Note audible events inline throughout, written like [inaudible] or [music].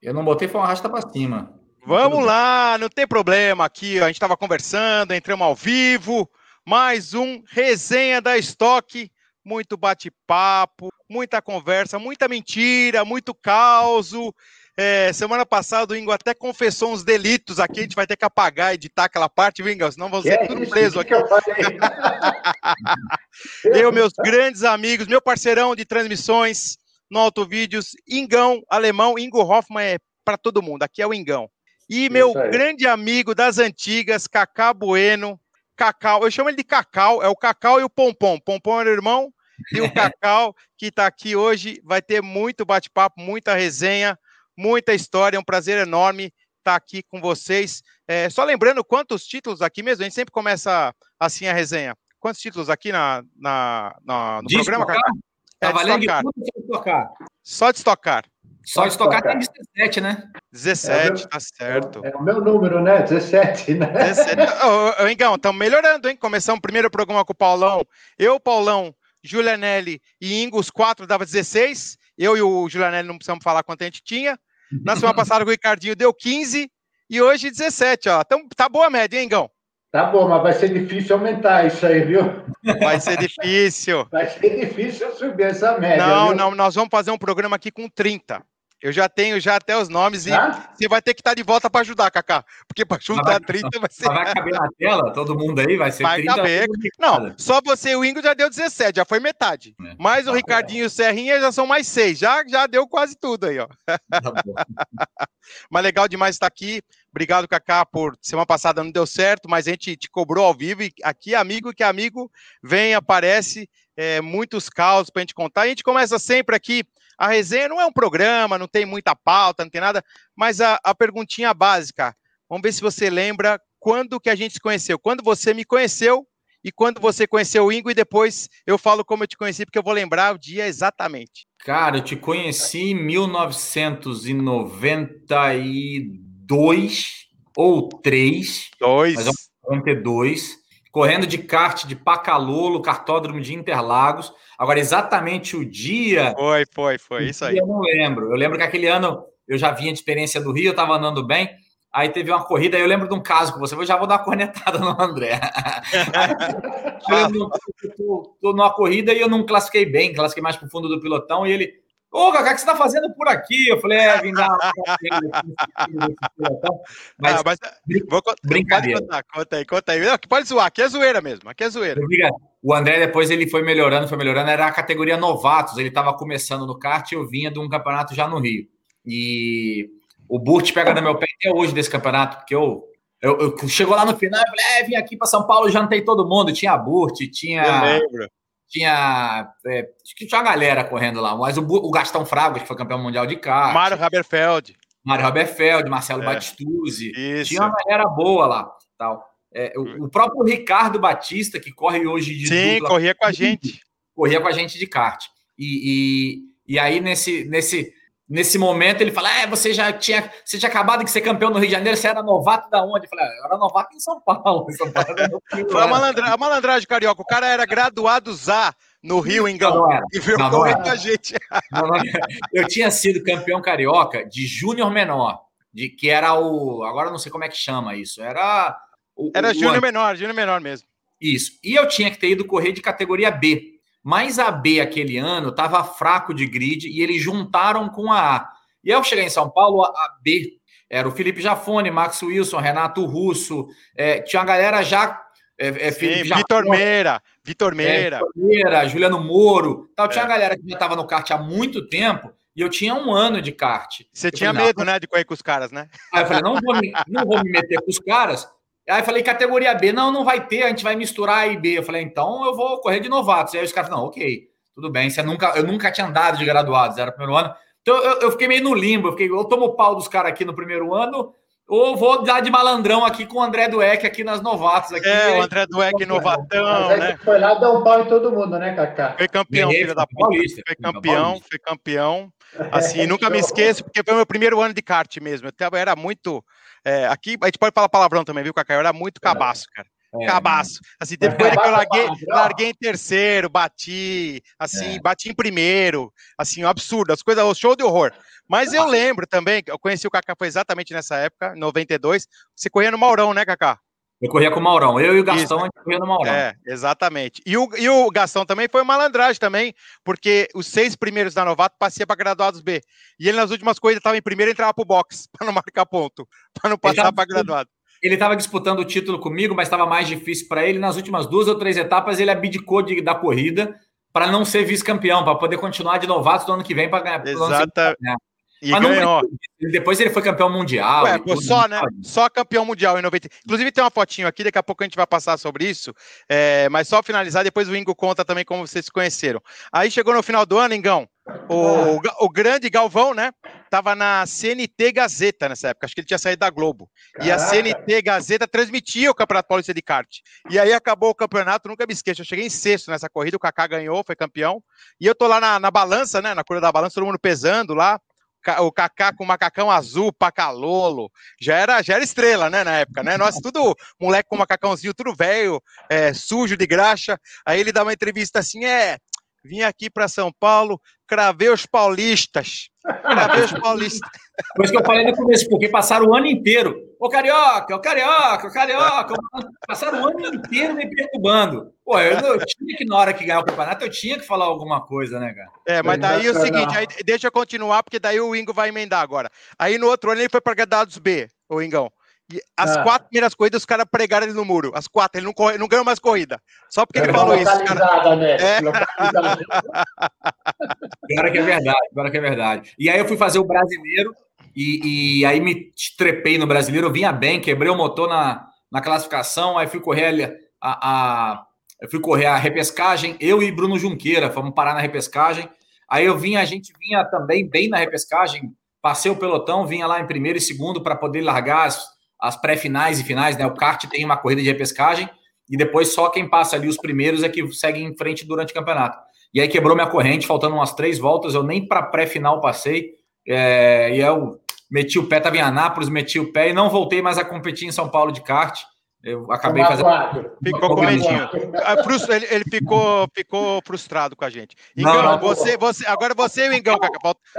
Eu não botei, foi uma arrasta pra cima. Vamos lá, não tem problema aqui. A gente estava conversando, entramos ao vivo. Mais um resenha da Estoque. Muito bate-papo, muita conversa, muita mentira, muito caos. É, semana passada o Ingo até confessou uns delitos aqui, a gente vai ter que apagar, editar aquela parte, viu, Ingo? Senão vamos ser é tudo preso aqui. eu, [laughs] eu, meus grandes amigos, meu parceirão de transmissões no Autovídeos, Ingão, alemão, Ingo Hoffman é para todo mundo, aqui é o Ingão. E meu grande amigo das antigas, Cacá Bueno, Cacau, eu chamo ele de Cacau, é o Cacau e o Pompom. Pompom era o irmão, e o [laughs] Cacau, que está aqui hoje, vai ter muito bate-papo, muita resenha, muita história, é um prazer enorme estar tá aqui com vocês. É, só lembrando quantos títulos aqui mesmo, a gente sempre começa assim a resenha. Quantos títulos aqui na, na, na no programa, Cacau? É, tá valendo de estocar. Só de estocar. Só de estocar tem 17, né? 17, é meu, tá certo. É, é, o meu número, né? 17, né? 17. [laughs] Ô, ô, Engão, estamos melhorando, hein? Começamos o primeiro programa com o Paulão. Eu, Paulão, Julianelli e Ingo, os quatro dava 16. Eu e o Julianelli não precisamos falar quanto a gente tinha. Na semana [laughs] passada o Ricardinho deu 15 e hoje 17, ó. Então tá boa a média, hein, Engão? Tá bom, mas vai ser difícil aumentar isso aí, viu? Vai ser difícil. Vai ser difícil subir essa média. Não, viu? não, nós vamos fazer um programa aqui com 30. Eu já tenho já até os nomes e você vai ter que estar de volta para ajudar, Kaká. Porque para juntar vai, 30 vai ser. Vai caber na tela, todo mundo aí, vai ser vai 30. Caber. Não, só você e o Ingo já deu 17, já foi metade. É. Mais o tá Ricardinho e o Serrinha já são mais seis. Já, já deu quase tudo aí, ó. Tá [laughs] mas legal demais estar aqui. Obrigado, Kaká, por semana passada não deu certo, mas a gente te cobrou ao vivo e aqui, amigo que amigo, vem, aparece, é, muitos caos para a gente contar. A gente começa sempre aqui a resenha não é um programa, não tem muita pauta, não tem nada, mas a, a perguntinha básica. Vamos ver se você lembra quando que a gente se conheceu. Quando você me conheceu e quando você conheceu o Ingo e depois eu falo como eu te conheci, porque eu vou lembrar o dia exatamente. Cara, eu te conheci em 1992 ou 3. Dois. Mas 92 correndo de kart de Pacalolo, cartódromo de Interlagos. Agora, exatamente o dia. Foi, foi, foi, isso aí. Eu não lembro. Eu lembro que aquele ano eu já vinha de experiência do Rio, eu estava andando bem. Aí teve uma corrida, eu lembro de um caso com você, eu já vou dar uma cornetada no André. [laughs] [laughs] eu lembro, eu tô, tô numa corrida e eu não classifiquei bem, classifiquei mais para o fundo do pilotão, e ele, Ô, Cacá, o que você está fazendo por aqui? Eu falei, é, vim dar mas, ah, mas vou, brincadeira. Contar, conta aí, conta aí. Não, pode zoar, aqui é zoeira mesmo, aqui é zoeira. O André depois ele foi melhorando, foi melhorando, era a categoria novatos, ele estava começando no kart e eu vinha de um campeonato já no Rio. E o Burt pega no meu pé até hoje desse campeonato, porque eu, eu, eu chegou lá no final, eu falei, é, vim aqui para São Paulo, jantei todo mundo, tinha Burt, tinha... Eu lembro tinha, é, tinha uma galera correndo lá, mas o, o Gastão Fraga, que foi campeão mundial de kart. Mário Haberfeld. Mário Haberfeld, Marcelo é. Batistuzzi. Isso. Tinha uma galera boa lá. tal. É, o, o, próprio Ricardo Batista, que corre hoje de Sim, dupla, corria com a gente. Corria com a gente de kart. E, e, e aí, nesse, nesse, Nesse momento ele fala: É, você já tinha, você tinha acabado de ser campeão no Rio de Janeiro, você era novato da onde? Eu falei: ah, Eu era novato em São Paulo. Em [laughs] São Paulo Foi a, malandra, a malandragem carioca. O cara era graduado ZA no Rio, em Galo. E veio não, correr com a gente. [laughs] Não, não, eu tinha sido campeão carioca de júnior menor, de que era o. Agora não sei como é que chama isso. Era. O, era júnior menor, júnior menor mesmo. Isso. E eu tinha que ter ido correr de categoria B. Mas a B aquele ano estava fraco de grid e eles juntaram com a A. E eu cheguei em São Paulo, a B era o Felipe Jafone, Max Wilson, Renato Russo, é, tinha uma galera já. É, é, Sim, Vitor Meira, Vitor Meira. É, Meira, Juliano Moro. Tal. Tinha uma galera que já estava no kart há muito tempo e eu tinha um ano de kart. Você eu tinha falei, medo, né, de correr com os caras, né? Aí eu falei, não vou me, não vou me meter com os caras, Aí eu falei, categoria B, não, não vai ter, a gente vai misturar A e B. Eu falei, então eu vou correr de novatos. E aí os caras, não, ok, tudo bem. Você nunca, eu nunca tinha andado de graduados, era o primeiro ano. Então eu, eu fiquei meio no limbo, eu fiquei, eu tomo o pau dos caras aqui no primeiro ano, ou vou dar de malandrão aqui com o André Dueck aqui nas novatos. Aqui. É, o André Dueck novatão, né? Foi lá dar um pau em todo mundo, né, Cacá? Foi campeão, filho da puta. Foi campeão, foi campeão. Assim, nunca me [laughs] esqueço, porque foi o meu primeiro ano de kart mesmo. Eu era muito é, aqui a gente pode falar palavrão também, viu, Cacá? Eu era muito cabaço, cara. É, cabaço. Assim, teve coisa que eu larguei, larguei em terceiro, bati, assim, é. bati em primeiro, assim, um absurdo, as coisas, o show de horror. Mas eu lembro também, eu conheci o Kaká foi exatamente nessa época, 92. Você corria no Maurão, né, Kaká? Eu corria com o Maurão. Eu e o Gastão, Isso. a gente corria no Maurão. É, exatamente. E o, e o Gastão também foi malandragem também, porque os seis primeiros da Novato passavam para graduados B. E ele nas últimas corridas estava em primeiro e entrava para o box, [laughs] para não marcar ponto, para não passar para graduado. Ele estava disputando o título comigo, mas estava mais difícil para ele. Nas últimas duas ou três etapas, ele abdicou de, da corrida para não ser vice-campeão, para poder continuar de novato no ano que vem para ganhar. Exata, e Mas ganhou. Não, depois ele foi campeão mundial. Ué, pô, só, né? Só campeão mundial em 90. Inclusive tem uma fotinho aqui, daqui a pouco a gente vai passar sobre isso. É, mas só finalizar, depois o Ingo conta também como vocês se conheceram. Aí chegou no final do ano, Ingão, o, o grande Galvão, né? Tava na CNT Gazeta nessa época, acho que ele tinha saído da Globo. Caraca. E a CNT Gazeta transmitia o Campeonato Paulista de kart. E aí acabou o campeonato, nunca me esqueço. Eu cheguei em sexto nessa corrida, o Kaká ganhou, foi campeão. E eu tô lá na, na balança, né? Na cura da balança, todo mundo pesando lá o Kaká com o macacão azul, pacalolo, já era, já era estrela, né, na época, né? Nós tudo moleque com macacãozinho, tudo velho, é, sujo de graxa. Aí ele dá uma entrevista assim, é, vim aqui para São Paulo, cravei os paulistas. Cravei os paulistas. [laughs] Isso que eu falei no começo, porque passaram o ano inteiro. Ô carioca, ô carioca, ô carioca. Passaram o ano inteiro me perturbando. Pô, eu, eu, tinha que, na hora que ganhar o campeonato, eu tinha que falar alguma coisa, né, cara? É, mas daí é o seguinte, aí, deixa eu continuar, porque daí o Ingo vai emendar agora. Aí no outro ano ele foi para Dados B, o Ingão. E as ah. quatro primeiras corridas, os caras pregaram ele no muro. As quatro, ele não, corre, não ganhou mais corrida. Só porque ele é falou isso. Cara. Né? É. [laughs] Agora que é verdade, agora que é verdade. E aí eu fui fazer o brasileiro, e, e aí me trepei no brasileiro, eu vinha bem, quebrei o motor na, na classificação, aí fui correr a, a, eu fui correr a repescagem, eu e Bruno Junqueira, fomos parar na repescagem. Aí eu vinha, a gente vinha também bem na repescagem, passei o pelotão, vinha lá em primeiro e segundo para poder largar as as pré-finais e finais, né? O kart tem uma corrida de repescagem e depois só quem passa ali os primeiros é que segue em frente durante o campeonato. E aí quebrou minha corrente, faltando umas três voltas, eu nem para pré-final passei. É, e eu meti o pé, estava em Anápolis, meti o pé e não voltei mais a competir em São Paulo de kart. Eu acabei fazendo. Ficou com medinho. Ah, ele, ele, ficou, ficou frustrado com a gente. Engão, não, não, você, você, agora você e o Engão,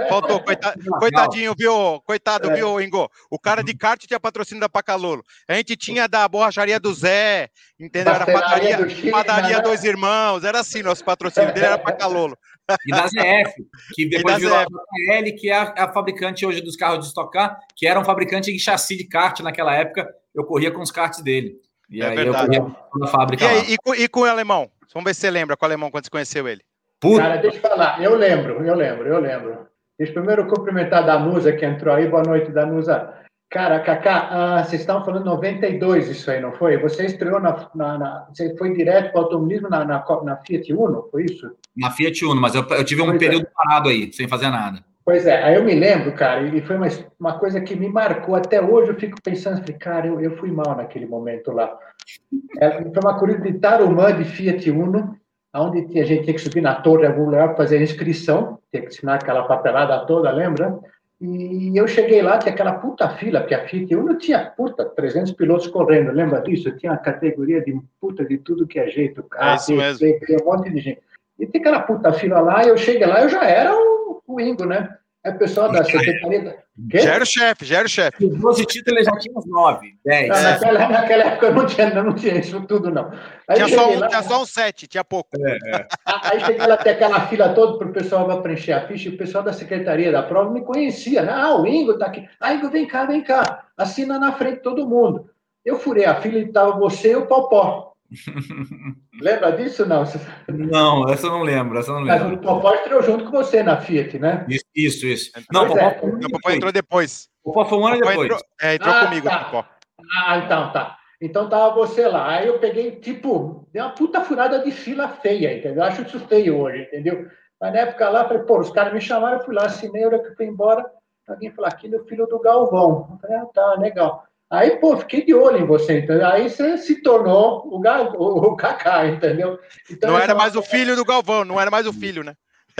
Faltou, coitado, coitadinho, viu? Coitado, é. viu, Engô? O cara de kart tinha patrocínio da Pacalolo. A gente tinha da borracharia do Zé, entendeu? Era padaria, padaria né? Dois Irmãos, era assim, nosso patrocínio dele era Pacalolo. E da ZF, que depois virou ZF. a JL, que é a, a, fabricante hoje dos carros de estocar, que era um fabricante de chassi de kart naquela época, eu corria com os karts dele. E é aí verdade. eu corria na fábrica. E, aí, e, e, com o alemão? Vamos ver se você lembra com o alemão quando você conheceu ele. Puta. Cara, deixa eu falar, eu lembro, eu lembro, eu lembro. Deixa eu primeiro cumprimentar a Danusa que entrou aí. Boa noite, Danusa. Cara, Cacá, ah, vocês estavam falando 92 isso aí, não foi? Você estreou na. na, na você foi direto para o automobilismo na, na, na, Fiat Uno, foi isso? Na Fiat Uno, mas eu, eu tive um pois é. período é. parado aí, sem fazer nada. Pois é, aí eu me lembro, cara, e foi uma, uma coisa que me marcou. Até hoje eu fico pensando, falei, cara, eu, eu fui mal naquele momento lá. É, foi uma corrida de Tarumã de Fiat Uno, onde a gente tinha que subir na torre algum lugar para fazer a inscrição, tinha que assinar aquela papelada toda, lembra? E eu cheguei lá, tinha aquela puta fila, porque a Fiat Uno tinha, puta, 300 pilotos correndo, lembra disso? Tinha a categoria de puta de tudo que é jeito, é isso mesmo. um monte de gente. E tem aquela puta fila lá, eu cheguei lá, eu já era o, o Ingo, né? É o pessoal da Secretaria. Da... Já era o chefe, já era o chefe. Os 12 títulos já tinha uns 9, 10. Não, naquela, naquela época não tinha, não tinha isso tudo, não. Aí tinha, só um, lá, tinha só um 7, tinha pouco. É, é. Aí cheguei lá, tem aquela fila toda para o pessoal preencher a ficha, e o pessoal da Secretaria da Prova me conhecia, né? Ah, o Ingo está aqui. Ah, Ingo, vem cá, vem cá. Assina na frente de todo mundo. Eu furei a fila e estava você e o Popó. [laughs] Lembra disso não? Não, essa eu não lembro. Essa não lembro. Mas o Popó entrou junto com você na Fiat, né? Isso, isso. Não, Popó, é. o Popó entrou depois. O Popó foi um ano depois. Entrou, é, entrou ah, comigo, tá. Popó. Ah, então tá. Então tava você lá. Aí eu peguei, tipo, deu uma puta furada de fila feia, entendeu? Acho isso feio hoje, entendeu? Mas na época lá, falei, pô, os caras me chamaram, eu fui lá, assinei, a hora que eu fui embora, alguém falou, aqui é o filho do Galvão. Eu falei, ah, tá, legal. Aí, pô, fiquei de olho em você, entendeu? Aí você se tornou o, Gal, o, Kaká, entendeu? Então, não era mais o filho do Galvão, não era mais o filho, né?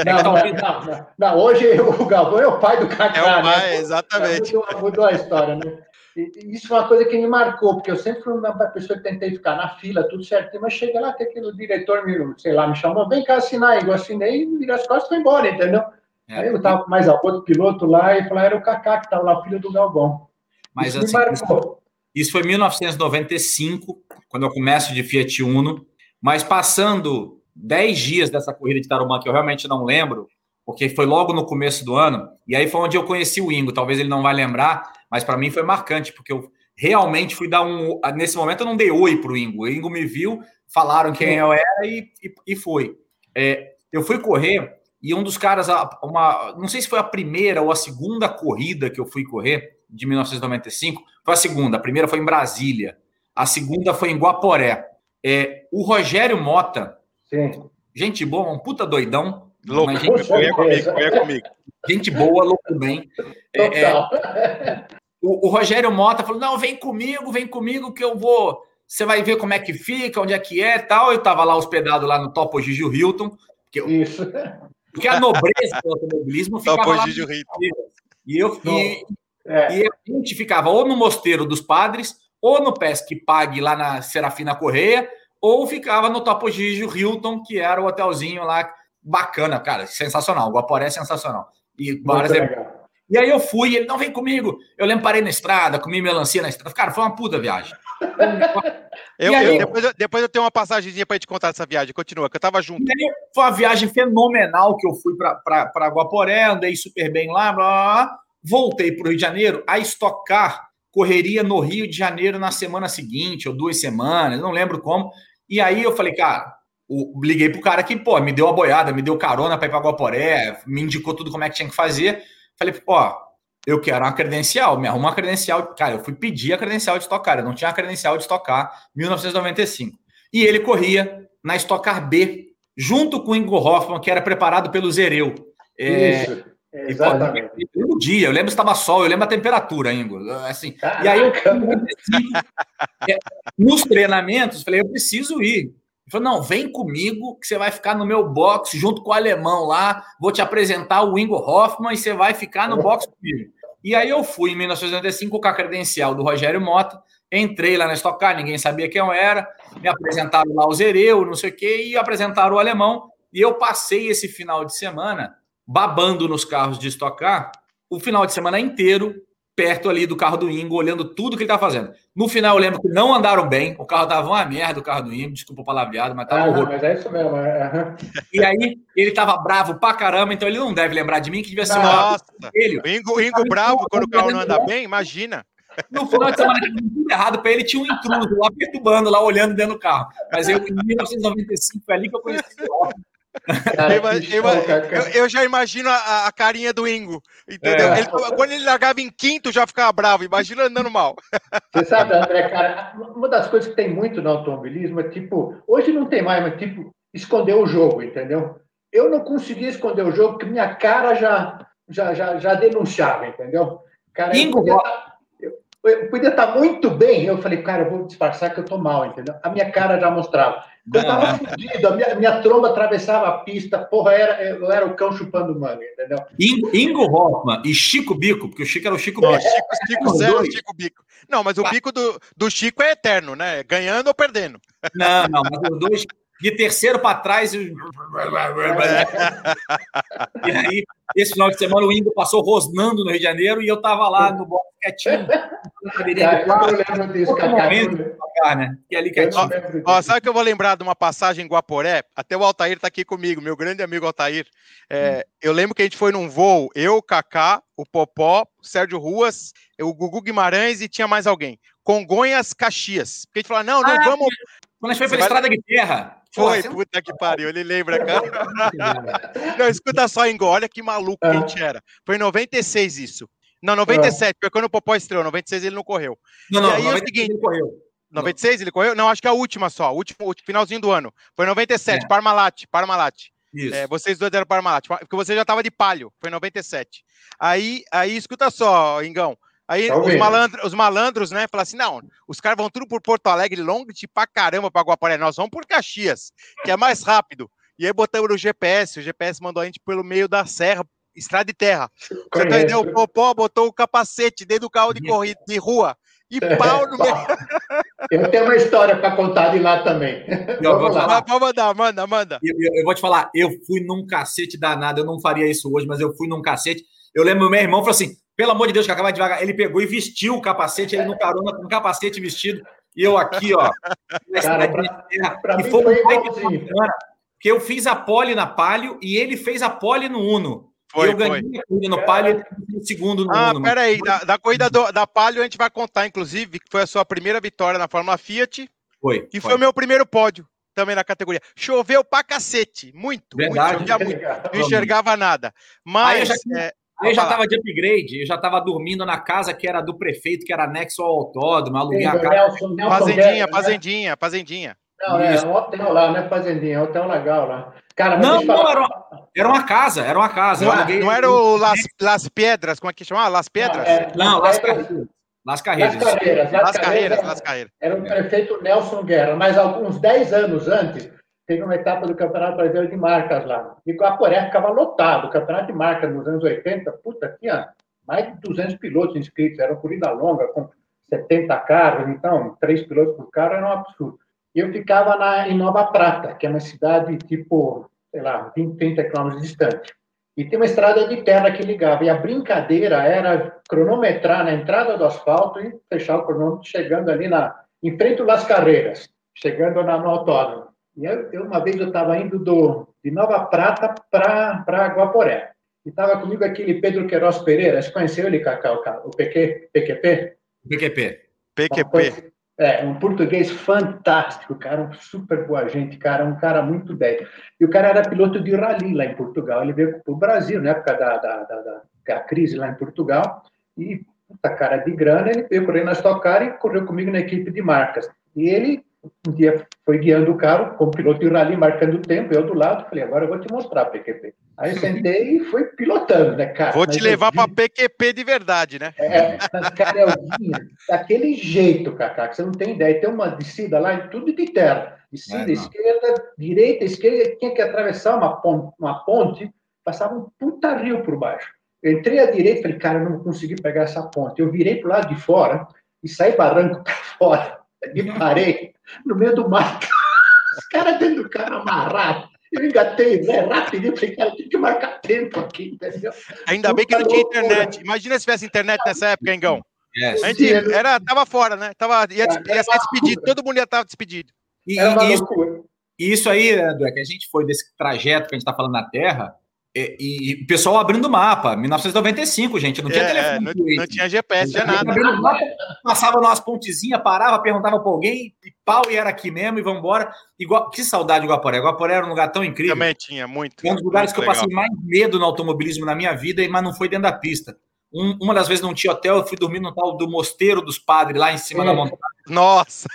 Não, não, não, não, hoje o Galvão é o pai do Kaká. É o pai, né? exatamente. Mudou, mudou, a história, né? isso foi uma coisa que me marcou, porque eu sempre fui uma pessoa que tentei ficar na fila, tudo certinho, mas chega lá que aquele diretor, me, sei lá, me chamou, vem cá assinar, aí eu assinei, virei as costas e foi embora, entendeu? É. Aí eu tava com mais outro piloto lá e falou, era o Kaká que estava lá, filho do Galvão. Mas isso assim, isso, isso foi em 1995, quando eu começo de Fiat Uno, mas passando 10 dias dessa corrida de Tarumã, que eu realmente não lembro, porque foi logo no começo do ano, e aí foi onde eu conheci o Ingo, talvez ele não vai lembrar, mas para mim foi marcante, porque eu realmente fui dar um. Nesse momento eu não dei oi para o Ingo. O Ingo me viu, falaram quem eu era e, e, e foi. É, eu fui correr e um dos caras, uma, não sei se foi a primeira ou a segunda corrida que eu fui correr, de 1995, foi a segunda. A primeira foi em Brasília, a segunda foi em Guaporé. É, o Rogério Mota, Sim. gente boa, um puta doidão. Louco, gente, foi comigo, foi comigo. Gente boa, louco bem. É, é, o, o, Rogério Mota falou: não, vem comigo, vem comigo que eu vou. Você vai ver como é que fica, onde é que é tal. Eu tava lá hospedado lá no Topo Gigi Hilton. Porque, Isso. Porque a nobreza do automobilismo ficava Topo lá. Gigi Hilton. E eu e, é. e a gente ficava ou no Mosteiro dos Padres, ou no Pesque Pague lá na Serafina Correia, ou ficava no Topo Gigi Hilton, que era o hotelzinho lá bacana, cara, sensacional. O Guaporé é sensacional. E várias e aí eu fui, ele não vem comigo. Eu lembro, parei na estrada, comi melancia na estrada. Cara, foi uma puta viagem. [laughs] eu, aí, eu, depois, eu, depois eu tenho uma passagemzinha para te contar dessa viagem. Continua, que eu tava junto. Aí, foi uma viagem fenomenal que eu fui para Guaporé, andei super bem lá, blá, blá, blá. Voltei para o Rio de Janeiro a estocar correria no Rio de Janeiro na semana seguinte, ou duas semanas, não lembro como. E aí eu falei, cara, o, liguei pro cara que, pô, me deu a boiada, me deu carona para ir para Guaporé, me indicou tudo como é que tinha que fazer. Falei, ó, eu quero uma credencial, me arruma uma credencial. Cara, eu fui pedir a credencial de estocar, eu não tinha a credencial de estocar 1995. E ele corria na Estocar B, junto com o Ingo Hoffman, que era preparado pelo Zereu. É, Isso. Exatamente. E, pô, dia, eu lembro que estava sol, eu lembro a temperatura, Ingo. Assim, e aí eu, é, nos treinamentos, falei, eu preciso ir. Ele falou: não, vem comigo, que você vai ficar no meu box junto com o alemão lá. Vou te apresentar o Ingo Hoffman e você vai ficar no box comigo. E aí eu fui em 1985 com a credencial do Rogério Mota, entrei lá na Stock Car, ninguém sabia quem eu era, me apresentaram lá o Zereu, não sei o quê, e apresentaram o alemão. E eu passei esse final de semana babando nos carros de Stock Car, o final de semana inteiro perto ali do carro do Ingo, olhando tudo que ele tá fazendo. No final, eu lembro que não andaram bem, o carro tava uma merda, o carro do Ingo, desculpa o palavreado, mas tava ah, horror. Mas é isso mesmo. É. E aí, ele tava bravo pra caramba, então ele não deve lembrar de mim, que devia ser Nossa, ele. Ingo, Ingo bravo quando o carro não anda bem, imagina. No final de semana, tudo errado para ele, tinha um intruso lá perturbando, lá olhando dentro do carro. Mas eu, em 1995, foi ali que eu conheci o Cara, eu, eu, eu, já imagino a, a, carinha do Ingo, entendeu? É. Ele, quando ele largava em quinto, já ficava bravo. Imagina andando mal. [laughs] Você sabe, André, cara, uma das coisas que tem muito no automobilismo é tipo, hoje não tem mais, mas tipo, esconder o jogo, entendeu? Eu não conseguia esconder o jogo porque minha cara já, já, já, já denunciava, entendeu? Cara, Ingo, eu podia, eu, eu podia estar muito bem, eu falei, cara, eu vou disfarçar que eu tô mal, entendeu? A minha cara já mostrava. Eu tava fudido, a minha, minha tromba atravessava a pista, porra, era, eu era o cão chupando manga, entendeu? Ingo, Ingo Hoffman e Chico Bico, porque o Chico era o Chico Bico. Chico, Chico zero, Chico Bico. Não, mas o bico do, do Chico é eterno, né? Ganhando ou perdendo. Não, não, mas os dois, de terceiro para trás. E... [laughs] e aí, esse final de semana, o Ingo passou rosnando no Rio de Janeiro e eu tava lá no box quietinho. [laughs] eu lembro disso, cara. Né? E ali quietinho. Ó, ó, sabe que eu vou lembrar de uma passagem em Guaporé? Até o Altair tá aqui comigo, meu grande amigo Altair. É, hum. Eu lembro que a gente foi num voo, eu, o Kaká, o Popó, o Sérgio Ruas, o Gugu Guimarães e tinha mais alguém. Congonhas, Caxias. Porque a gente falou, não, não ah, vamos. Quando a gente foi pela vai... estrada de terra. Foi, Pô, puta que pariu, ele lembra, cara. [laughs] não, escuta só, Ingo, olha que maluco que a gente era. Foi em 96 isso. Não, 97, foi quando o Popó estreou. 96 ele não correu. Não, não, e aí 96 é o seguinte, ele correu. 96 ele correu? Não, acho que é a última só, o último, finalzinho do ano. Foi 97, é. Parmalat, Parmalat. Isso. É, vocês dois eram Parmalat, porque você já tava de palio, foi 97. Aí, aí escuta só, Ingão. Aí tá os, malandros, os malandros, né, falaram assim: não, os caras vão tudo por Porto Alegre, Longte pra caramba pra Guaporé. Nós vamos por Caxias, que é mais rápido. E aí botamos no GPS, o GPS mandou a gente pelo meio da serra, estrada de terra. Você entendeu? O Popó botou o capacete dentro do carro de corrida de rua e pau no meio. Eu tenho uma história para contar de lá também. Eu vou lá. Pode mandar, manda, manda. Eu, eu, eu, vou te falar, eu fui num cacete danado. Eu não faria isso hoje, mas eu fui num cacete. Eu lembro, meu irmão falou assim: pelo amor de Deus, que acaba devagar. Ele pegou e vestiu o capacete, ele no carona com o capacete vestido. E eu aqui, ó. Cara, pra, pra e foi, foi igualzinho. Porque eu fiz a pole na Palio e ele fez a pole no Uno. Foi, eu ganhei foi. a corrida no Palio e no segundo no ah, Uno. Ah, peraí, da, da corrida do, da Palio a gente vai contar, inclusive, que foi a sua primeira vitória na Fórmula Fiat. Foi. E foi o meu primeiro pódio também na categoria. Choveu pra cacete, muito, Verdade, muito, muito. Não enxergava nada. Mas. Aí eu já, é, eu já tava de upgrade, eu já tava dormindo na casa que era do prefeito, que era anexo ao autódromo, aluguei a casa. Nelson, Nelson fazendinha, né? fazendinha, fazendinha. Não, é um hotel lá, não é fazendinha, é um hotel legal lá. Cara, não, não, era uma, era uma casa, era uma casa. Não, não era o Las, Las Pedras, como é que chama? Las Pedras? Não, é, não Las Carreiras. Las Carreiras. Las Carreiras. Las Carreiras, Las Carreiras. Era o prefeito Nelson Guerra, mas alguns 10 anos antes, teve uma etapa do Campeonato Brasileiro de Marcas lá. E o Aporé ficava lotado. O Campeonato de Marcas nos anos 80, puta, tinha mais de 200 pilotos inscritos. Era uma corrida longa, com 70 carros. Então, três pilotos por carro era um absurdo. E eu ficava na, em Nova Prata, que é uma cidade tipo, sei lá, 20, 30 quilômetros distante. E tem uma estrada de terra que ligava. E a brincadeira era cronometrar na entrada do asfalto e fechar o cronômetro chegando ali na, em frente às carreiras, chegando na, no autódromo. E eu, eu uma vez eu estava indo do, de Nova Prata para Guaporé. E estava comigo aquele Pedro Queiroz Pereira. Você conheceu ele, Cacau? O PQ, PQP? PQP. PQP. É, um português fantástico, cara, um super boa gente, cara, um cara muito bem. E o cara era piloto de rally lá em Portugal. Ele veio para o Brasil, na época da, da, da, da, crise lá em Portugal, e, puta cara de grana, ele veio correr na Stock Car e correu comigo na equipe de marcas. E ele um dia foi guiando o carro, como piloto de rally, marcando o tempo, eu do lado, falei, agora eu vou te mostrar PQP. Aí sentei e fui pilotando, né, cara? Vou te levar para PQP de verdade, né? É, nas carelzinhas, daquele jeito, Cacá, que você não tem ideia. Tem uma descida lá, tudo de terra. Descida, é, esquerda, direita, esquerda, tinha que atravessar uma ponte, uma ponte, passava um puta rio por baixo. Eu entrei à direita, falei, cara, eu não consegui pegar essa ponte. Eu virei pro lado de fora e saí barranco para fora. [laughs] E parei no meio do mato. [laughs] Os caras dentro do carro amarrado. Eu engatei, né, rapidinho, falei, cara, tem que marcar tempo aqui, entendeu? Ainda bem que não tinha internet. Imagina se tivesse internet nessa época, Engão. Yes. A gente era, tava fora, né? Tava, ia, ia ser despedido, todo mundo ia estar despedido. E, e isso, isso aí, André, é que a gente foi desse trajeto que a gente está falando na Terra, e, e, o pessoal abrindo o mapa, 1995, gente, não tinha é, telefone. Não, não, tinha GPS, tinha nada. Mapa, passava umas pontezinhas, parava, perguntava para alguém, e pau, e era aqui mesmo, e vamos embora. Igual, que saudade do Guaporé. Guaporé era um lugar tão incrível. Também tinha, muito. É um dos lugares que eu passei mais medo no automobilismo na minha vida, mas não foi dentro da pista. Um, uma das vezes não tinha hotel, eu fui dormir no tal do Mosteiro dos Padres, lá em cima é. da montanha. Nossa!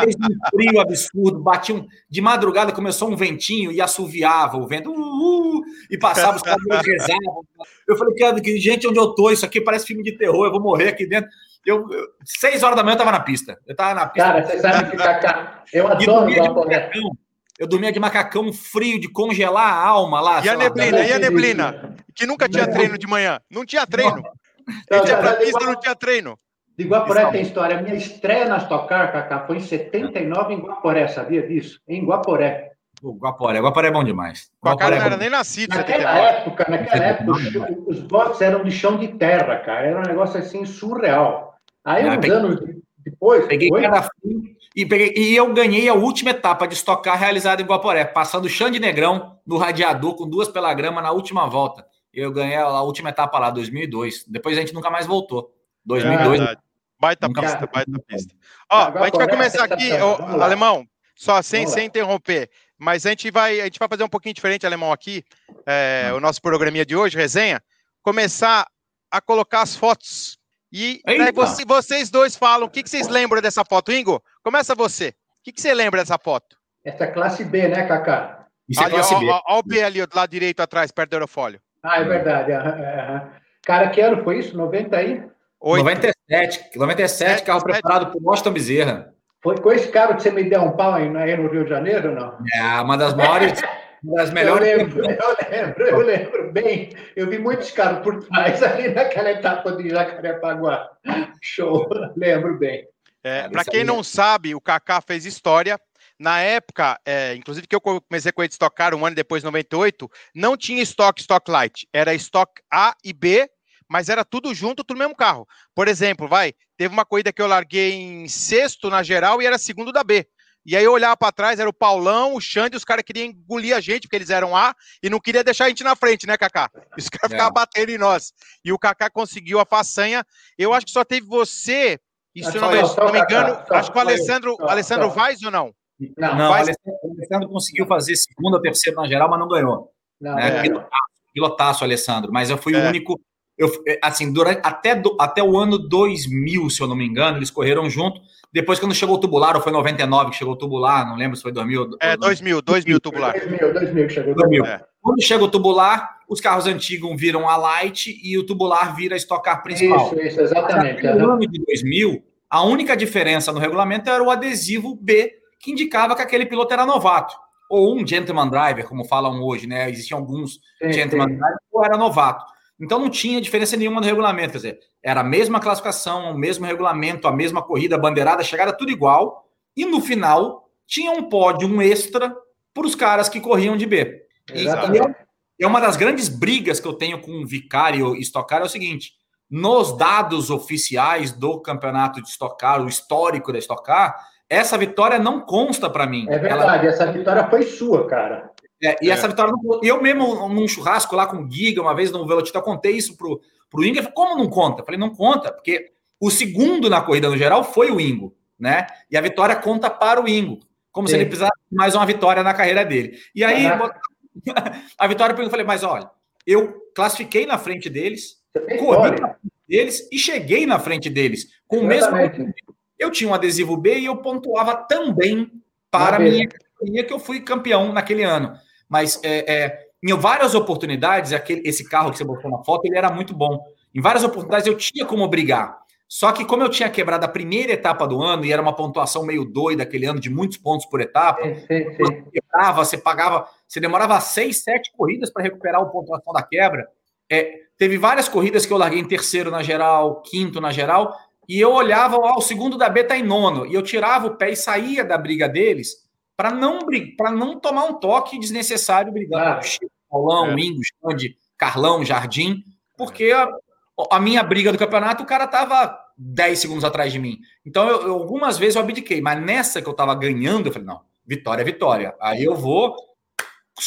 Fez um frio absurdo, batia um, de madrugada começou um ventinho e assoviava o vento, uh, uh, e passava, os caminhões [laughs] rezavam. Eu falei, que, gente, onde eu tô? Isso aqui parece filme de terror, eu vou morrer aqui dentro. Eu, eu, seis horas da manhã eu tava na pista. Eu tava na pista. Cara, você sabe que Cacá, eu adoro o eu dormia de macacão frio, de congelar a alma lá. E a neblina, lá. e a neblina? Que nunca tinha treino de manhã. Não tinha treino. Não, tinha pra pista, não tinha treino. De Guaporé tem história. A minha estreia na Stock Car, Cacá, foi em 79 em Guaporé, sabia disso? Em Guaporé. O Guaporé, Guaporé é bom demais. Com a cara não é era nem nascido. Naquela época, naquela época, os, os boxes eram de chão de terra, cara. Era um negócio assim surreal. Aí, uns peguei, anos depois. Peguei cada fim e, peguei, e eu ganhei a última etapa de estocar realizada em Guaporé, passando o chão de negrão no radiador com duas pela grama na última volta. Eu ganhei a última etapa lá, 2002. Depois a gente nunca mais voltou. 2002. É baita nunca pista, mais. baita pista. Ó, a gente vai começar aqui, Alemão, só sem, sem interromper. Mas a gente, vai, a gente vai fazer um pouquinho diferente, Alemão, aqui. É, o nosso programinha de hoje, resenha. Começar a colocar as fotos. E né, você, vocês dois falam, o que, que vocês lembram dessa foto? Ingo, começa você. O que, que você lembra dessa foto? Essa é classe B, né, Kaká? Isso é ali, classe ó, B. Olha o B ali, do lado direito atrás, perto do aerofólio. Ah, é verdade. Cara, que ano foi isso? 90 aí? 97. 97, carro preparado por Washington Bezerra. Foi com esse carro que você me deu um pau aí, aí no Rio de Janeiro, não? É, uma das maiores, [laughs] das melhores. Eu lembro, eu lembro, eu lembro bem. Eu vi muitos carros por trás [laughs] ali naquela etapa de Jacarepaguá. Show, lembro bem. É, Para quem não sabe, o Kaká fez história. Na época, é, inclusive que eu comecei com ele de Stock Car um ano depois, 98, não tinha estoque Stock Light. Era estoque A e B, mas era tudo junto, tudo no mesmo carro. Por exemplo, vai, teve uma corrida que eu larguei em sexto na geral e era segundo da B. E aí eu olhava para trás, era o Paulão, o Xande, os caras queriam engolir a gente, porque eles eram A, e não queria deixar a gente na frente, né, Kaká? Os caras é. ficavam batendo em nós. E o Kaká conseguiu a façanha. Eu acho que só teve você, e se eu não, não, me engano, Kaká, acho que o Alessandro, só, Alessandro Vaz ou não? Não, não Vaz... o Alessandro conseguiu fazer segundo ou terceiro na geral, mas não ganhou. Não, né? é. pilotaço, pilotaço, Alessandro, mas eu fui é. o único eu, assim, durante, até, do, até o ano 2000, se eu não me engano, eles correram junto. Depois, quando chegou o tubular, ou foi 99 que chegou o tubular, não lembro se foi 2000. É, 2000, 2000 tubular. 2000, 2000 que chegou 2000. É. Quando chega o tubular, os carros antigos viram a Light e o tubular vira a Stock Car principal. Isso, isso, exatamente. No ano de 2000, a única diferença no regulamento era o adesivo B, que indicava que aquele piloto era novato. Ou um gentleman driver, como falam hoje, né? Existiam alguns sim, gentleman sim. driver, ou era novato. Então não tinha diferença nenhuma no regulamento, quer dizer, era a mesma classificação, o mesmo regulamento, a mesma corrida, bandeirada, chegada tudo igual, e no final tinha um pódio, um extra, para os caras que corriam de B. Exatamente. E é uma das grandes brigas que eu tenho com o Vicário e Stock é o seguinte: nos dados oficiais do campeonato de Stock Car, o histórico da Stock Car, essa vitória não consta para mim. É verdade, Ela... essa vitória foi sua, cara. É, e é. essa vitória, eu mesmo num churrasco lá com o Giga, uma vez no Velocity, eu contei isso pro, pro Ingo, falei, como não conta? Eu falei, não conta, porque o segundo na corrida no geral foi o Ingo, né? E a vitória conta para o Ingo, como Sim. se ele precisasse de mais uma vitória na carreira dele. E aí, [laughs] a vitória para eu falei, mas olha, eu classifiquei na frente deles, corri na frente deles e cheguei na frente deles com o mesmo. Eu tinha um adesivo B e eu pontuava também para a minha categoria que eu fui campeão naquele ano. Mas é, é, em várias oportunidades, aquele, esse carro que você botou na foto, ele era muito bom. Em várias oportunidades eu tinha como brigar. Só que como eu tinha quebrado a primeira etapa do ano e era uma pontuação meio doida aquele ano de muitos pontos por etapa, sim, sim, sim. você quebrava, você pagava, você demorava seis, sete corridas para recuperar a pontuação da quebra. É, teve várias corridas que eu larguei em terceiro na geral, quinto na geral, e eu olhava, ó, o segundo da B tá em nono, e eu tirava o pé e saía da briga deles para não para não tomar um toque desnecessário brigando ah, com o Chico, Paulão, é. Ingo, Xande, Carlão, Jardim, porque a, a, minha briga do campeonato, o cara tava 10 segundos atrás de mim. Então, eu, eu, algumas vezes eu abdiquei, mas nessa que eu tava ganhando, eu falei, não, vitória é vitória. Aí eu vou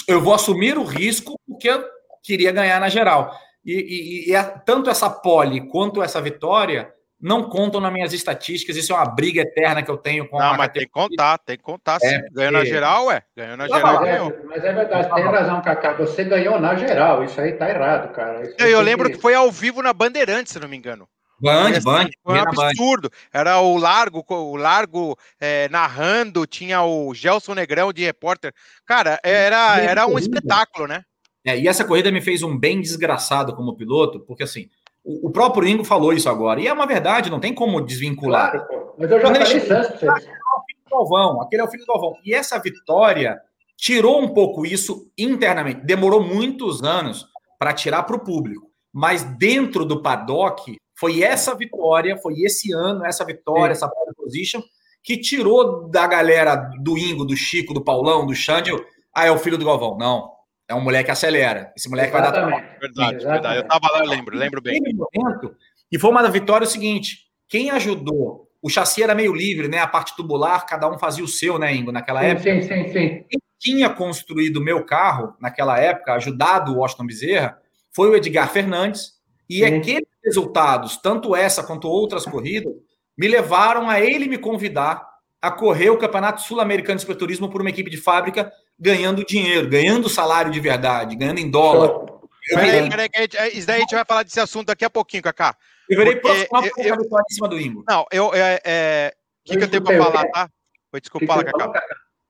eu vou assumir o risco porque eu queria ganhar na geral. E, e, e é, tanto essa pole quanto essa vitória não contam nas minhas estatísticas. Isso é uma briga eterna que eu tenho com não, mas tem que contar, tem que contar. É, ganhou na geral, ué. Ganhou na geral, ganhou. Mas é verdade, tem razão, Cacá. Você ganhou na geral. Isso aí tá errado, cara. eu, eu lembro que... que foi ao vivo na Bandeirantes, se não me engano. Band, Band. Foi um absurdo. Era o Largo, o Largo é, narrando, tinha o Gelson Negrão de repórter. Cara, era, era um espetáculo, né? É, e essa corrida me fez um bem desgraçado como piloto, porque assim, o, próprio Ingo falou isso agora. E é uma verdade, não tem como desvincular. Claro, mas eu já falei isso antes. Aquele é o filho do Galvão, aquele é o filho do. E essa vitória tirou um pouco isso internamente. Demorou muitos anos para tirar para o público. Mas dentro do paddock, foi essa vitória, foi esse ano, essa vitória, Sim. essa pole position, que tirou da galera do Ingo, do Chico, do Paulão, do Xande, ah, é o filho do Galvão. Não, é um moleque que acelera. Esse moleque Exatamente. vai dar trabalho. Verdade, Exatamente. verdade. Eu tava lá, eu lembro, lembro bem. Momento, e foi uma vitória o seguinte: quem ajudou? O chassi era meio livre, né? A parte tubular, cada um fazia o seu, né, Ingo, naquela sim, época. Sim, sim, sim. Quem tinha construído o meu carro naquela época, ajudado o Washington Bezerra, foi o Edgar Fernandes. E sim. aqueles resultados, tanto essa quanto outras corridas, me levaram a ele me convidar a correr o Campeonato Sul-Americano de Cicloturismo por uma equipe de fábrica ganhando dinheiro, ganhando salário de verdade, ganhando em dólar. Peraí, peraí, isso daí a gente vai falar desse assunto daqui a pouquinho, Cacá. Eu virei profissional eu, eu, eu, em cima do Ingo. Não, eu. É, é, o que, que eu tenho para falar, tá? Foi, desculpa, fala, Cacá.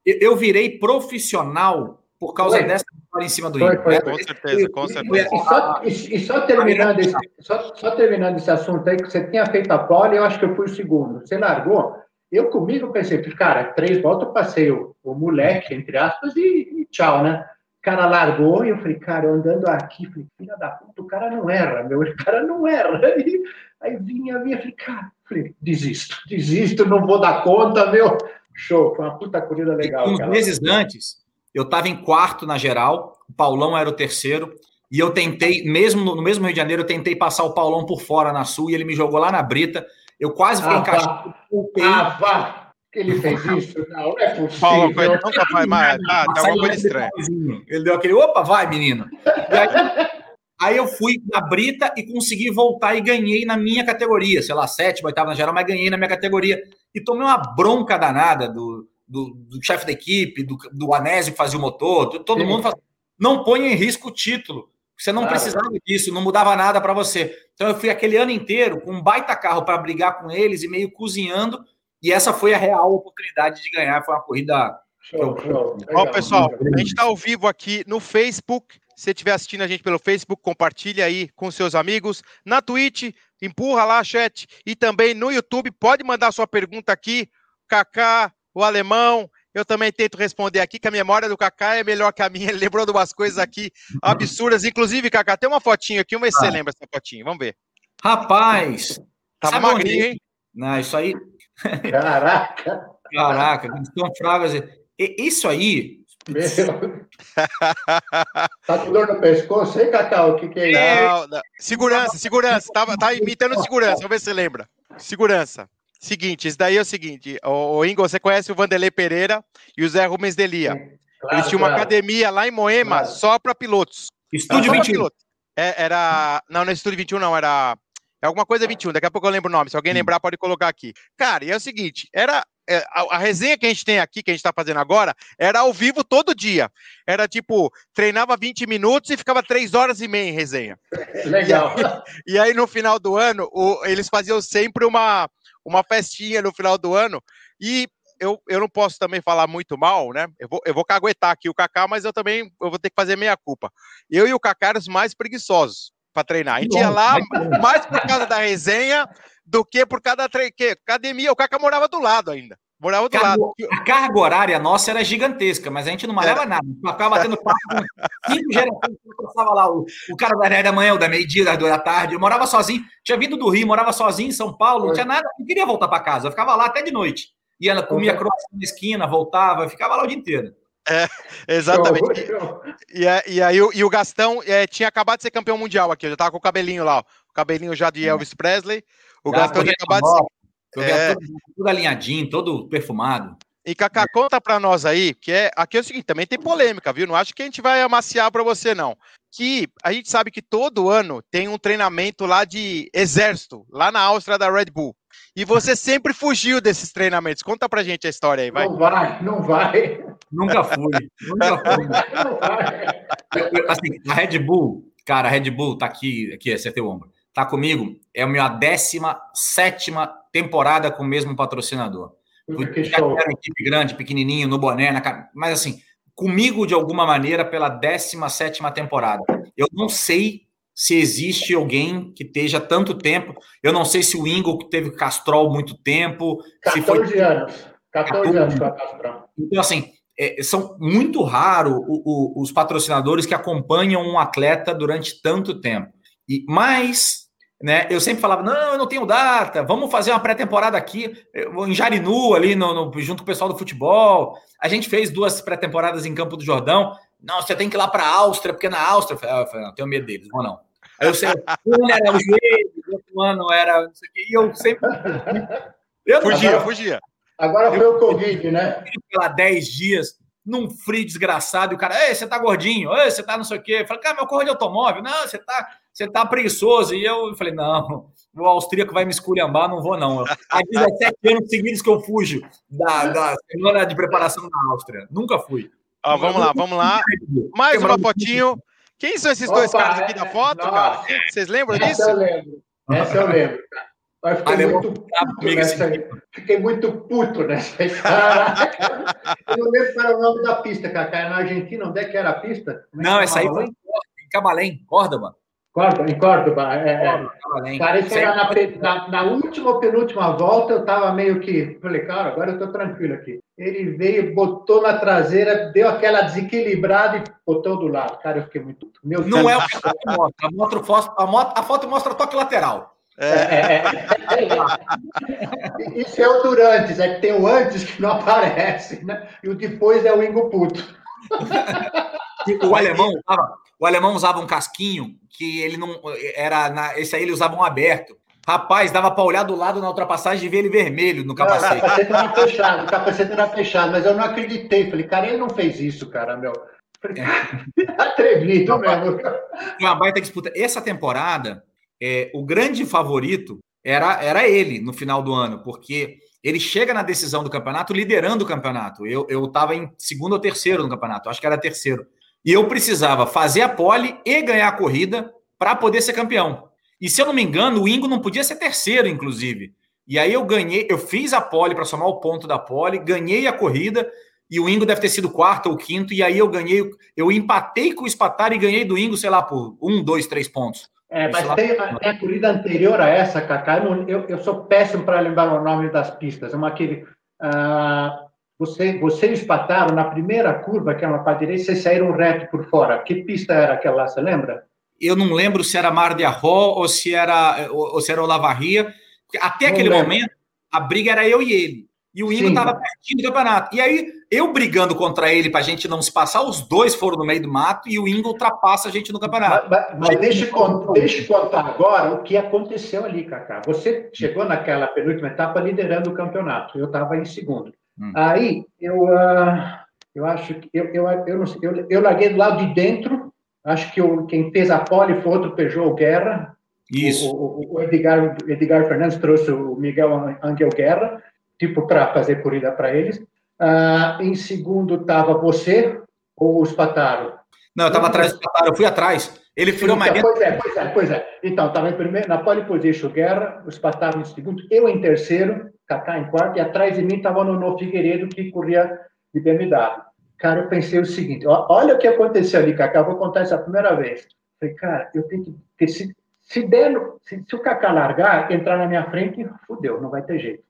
Eu virei profissional por causa foi. dessa vitória em cima do Ingo. Foi, com certeza, com certeza. E só, e, e só, terminando esse, só, só, terminando esse assunto aí, que você tinha feito a pole, eu acho que eu fui o segundo. Você largou? Eu comigo pensei, cara, três voltas eu passei o, o moleque, entre aspas, e, e, tchau, né? cara largou e eu falei, cara, eu andando aqui, falei, filha da puta, o cara não erra, meu, o cara não erra. Aí, [laughs] aí vinha, vinha, falei, cara, falei, desisto, desisto, não vou dar conta, meu. Show, foi uma puta corrida legal. uns meses antes, eu estava em quarto na geral, o Paulão era o terceiro, e eu tentei, mesmo no, no, mesmo Rio de Janeiro, eu tentei passar o Paulão por fora na Sul, e ele me jogou lá na Brita. Eu quase fiquei ah, encaixado. Ah, vá! que ele fez [laughs] isso? Não, não é possível. Paulo, nunca faz mais. Ah, tá uma coisa estranha. Ele deu aquele, opa, vai, menino. Aí, aí, eu fui na Brita e consegui voltar e ganhei na minha categoria. Sei lá, sétima, oitava na geral, mas ganhei na minha categoria. E tomei uma bronca danada do, do, do chefe da equipe, do, do Anésio que fazia o motor, todo Sim. mundo faz, não põe em risco o título. Você não claro. precisava disso, não mudava nada para você. Então eu fui aquele ano inteiro com um baita carro para brigar com eles e meio cozinhando e essa foi a real oportunidade de ganhar. Foi uma corrida. Show, show. Ó, pessoal, a gente está ao vivo aqui no Facebook. Se você estiver assistindo a gente pelo Facebook, compartilha aí com seus amigos. Na Twitch, empurra lá, chat. E também no YouTube, pode mandar sua pergunta aqui. Kaká, o alemão, eu também tento responder aqui, que a memória do Kaká é melhor que a minha. Ele lembrou de umas coisas aqui absurdas. Inclusive, Kaká, tem uma fotinha aqui. Vamos ver se você ah. lembra essa fotinha. Vamos ver. Rapaz! Tava magrinho, hein? Não, isso aí Caraca! Caraca, Gastão Fragas. Isso aí. Meu. tá com dor no pescoço, hein, Cacau? O que, que é isso? Não, não. Segurança, segurança. Tá, tá imitando segurança. Vamos ver se você lembra. Segurança. Seguinte, isso daí é o seguinte. O, o Ingo, você conhece o Vanderlei Pereira e o Zé Rubens Delia. Claro, Eles tinham claro. uma academia lá em Moema claro. só para pilotos. Estúdio 21. É, era. Não, não é Estúdio 21, não. Era é alguma coisa 21, daqui a pouco eu lembro o nome. Se alguém lembrar, pode colocar aqui. Cara, e é o seguinte: era. É, a, a resenha que a gente tem aqui, que a gente está fazendo agora, era ao vivo todo dia. Era tipo, treinava 20 minutos e ficava 3 horas e meia em resenha. Legal. E [laughs] aí, e aí no final do ano, o, eles faziam sempre uma, uma festinha no final do ano. E eu, eu não posso também falar muito mal, né? Eu vou, eu vou caguetar aqui o Kaká, mas eu também eu vou ter que fazer meia culpa. Eu e o Kaká eram os mais preguiçosos para treinar. A gente ia lá mais por causa da resenha do que por causa da que, academia. O Caca morava do lado ainda. Morava do lado. A carga horária nossa era gigantesca, mas a gente não malhava nada. Ficava batendo papo com cinco gerações. Passava lá o, o cara da 10 da manhã, o da meio-dia, da da tarde. Eu morava sozinho. Tinha vindo do Rio, morava sozinho em São Paulo. Não tinha nada. Não queria voltar para casa. Eu ficava lá até de noite. Ia, comia croissant na esquina, voltava. Ficava lá o dia inteiro. É, exatamente. E, e, e, aí e o Gastão é, tinha acabado de ser campeão mundial aqui, já tava com o cabelinho lá, ó, o cabelinho já de. Elvis Presley. O já, Gastão tinha acabado de ser. É... Todo, todo alinhadinho, todo perfumado. E Cacá, conta para nós aí, que é aqui é o seguinte, também tem polêmica, viu? Não acho que a gente vai amaciar para você não. Que a gente sabe que todo ano tem um treinamento lá de exército, lá na Áustria da Red Bull. E você [laughs] sempre fugiu desses treinamentos. Conta pra gente a história aí, vai. Não vai, não vai. Nunca fui. Nunca [laughs] fui. assim, a Red Bull, cara, a Red Bull tá aqui, aqui, acertei o ombro. Tá comigo, é a minha 17 temporada com o mesmo patrocinador. Já era equipe grande, pequenininho, no boné, na... mas assim, comigo de alguma maneira pela 17 temporada. Eu não sei se existe alguém que esteja tanto tempo. Eu não sei se o Ingo que teve Castrol muito tempo. 14 se foi... anos. 14, 14 anos com a Castrol. Então, assim, é, são muito raros os patrocinadores que acompanham um atleta durante tanto tempo. E mais, né? Eu sempre falava: não, eu não tenho data, vamos fazer uma pré-temporada aqui, em Jarinu, ali no, no, junto com o pessoal do futebol. A gente fez duas pré-temporadas em Campo do Jordão. Não, você tem que ir lá para a Áustria, porque na Áustria. Eu falei, ah, eu falei, não, tenho medo deles, vou não. Aí eu sei, um era o joelho, o outro ano era não sei o quê, e eu sempre. Eu fugia, agora, fugia. Agora foi eu, o Covid, né? Lá 10 dias, num frio desgraçado, e o cara, ei, você tá gordinho, ei, você tá não sei o quê. Eu falei, cara, meu corro de automóvel, não, você tá, você tá preguiçoso. E eu falei, não, o austríaco vai me esculhambar, não vou, não. Há 17 anos seguidos que eu fujo da, da semana de preparação na Áustria. Nunca fui. Ó, vamos lá, vamos lá. Mais uma fotinho. Quem são esses Opa, dois caras aqui da foto, nossa. cara? Vocês lembram Essa disso? Eu lembro. Essa eu lembro, Mas fiquei muito puto nessa, fiquei muito puto nessa Eu não lembro qual era o nome da pista, cara. Na Argentina, onde é que era a pista? É não, essa aí foi em Camalém, Córdoba. Concordo, em Córdoba. É, é. Cara, isso era na, na, na, última ou penúltima volta, eu estava meio que. Falei, cara, agora eu estou tranquilo aqui. Ele veio, botou na traseira, deu aquela desequilibrada e botou do lado. Cara, eu fiquei muito. Meu Não é o que mostra. A, moto, a, moto, a foto mostra toque lateral. É. É, é, é. Isso é o Durantes, é que tem o antes que não aparece, né? E o depois é o Ingo Puto. O alemão usava, o alemão usava um casquinho que ele não era na, esse aí ele usava um aberto. Rapaz, dava para olhar do lado na ultrapassagem e ver ele vermelho no capacete. Não, o capacete era fechado, o capacete era fechado, mas eu não acreditei. Falei, cara, ele não fez isso, cara, meu. Falei, atrevido mesmo. Uma baita disputa. Essa temporada, é, o grande favorito era, era ele no final do ano, porque ele chega na decisão do campeonato liderando o campeonato. Eu estava em segundo ou terceiro no campeonato, acho que era terceiro. E eu precisava fazer a pole e ganhar a corrida para poder ser campeão. E se eu não me engano, o Ingo não podia ser terceiro, inclusive. E aí eu ganhei, eu fiz a pole para somar o ponto da pole, ganhei a corrida, e o Ingo deve ter sido quarto ou quinto, e aí eu ganhei, eu empatei com o Spatar e ganhei do Ingo, sei lá, por um, dois, três pontos. É, mas tem, tem, a corrida anterior a essa, Cacá, eu, eu, eu sou péssimo para lembrar o nome das pistas, uma aquele... Uh, você, vocês espataram na primeira curva, que é uma para direita, vocês saíram reto por fora. Que pista era aquela, você lembra? Eu não lembro se era Mar de Arro ou se era, ou, ou se era Olavarria. Até não aquele lembro. momento, a briga era eu e ele. E o Ingo estava pertinho do campeonato. E aí, eu brigando contra ele para a gente não se passar, os dois foram no meio do mato e o Ingo ultrapassa a gente no campeonato. Mas, mas, mas deixa, deixa eu contar agora o que aconteceu ali, Cacá. Você chegou naquela penúltima etapa liderando o campeonato. Eu estava em segundo. Hum. Aí, eu, uh, eu acho que eu, eu, eu, não sei, eu, eu larguei do lado de dentro, acho que eu, quem fez a pole foi outro Peugeot Guerra. Isso. O, o, o Edgar, Edgar Fernandes trouxe o Miguel Angel Guerra, tipo, para fazer corrida para eles. Uh, em segundo estava você ou o Spataro? Não, eu estava atrás do Spataro, eu fui atrás. Ele furou então, mais Pois é, pois é, pois é. Então, estava em primeiro, na pole position Guerra, o Spataro em segundo, eu em terceiro, Kaká em quarto, e atrás de mim estava o Nono Figueiredo, que corria de BMW. Cara, eu pensei o seguinte: olha o que aconteceu ali, Kaká, vou contar isso a primeira vez. Falei, cara, eu tenho que. Se, se, der, se, se o Kaká largar, entrar na minha frente, fudeu, não vai ter jeito.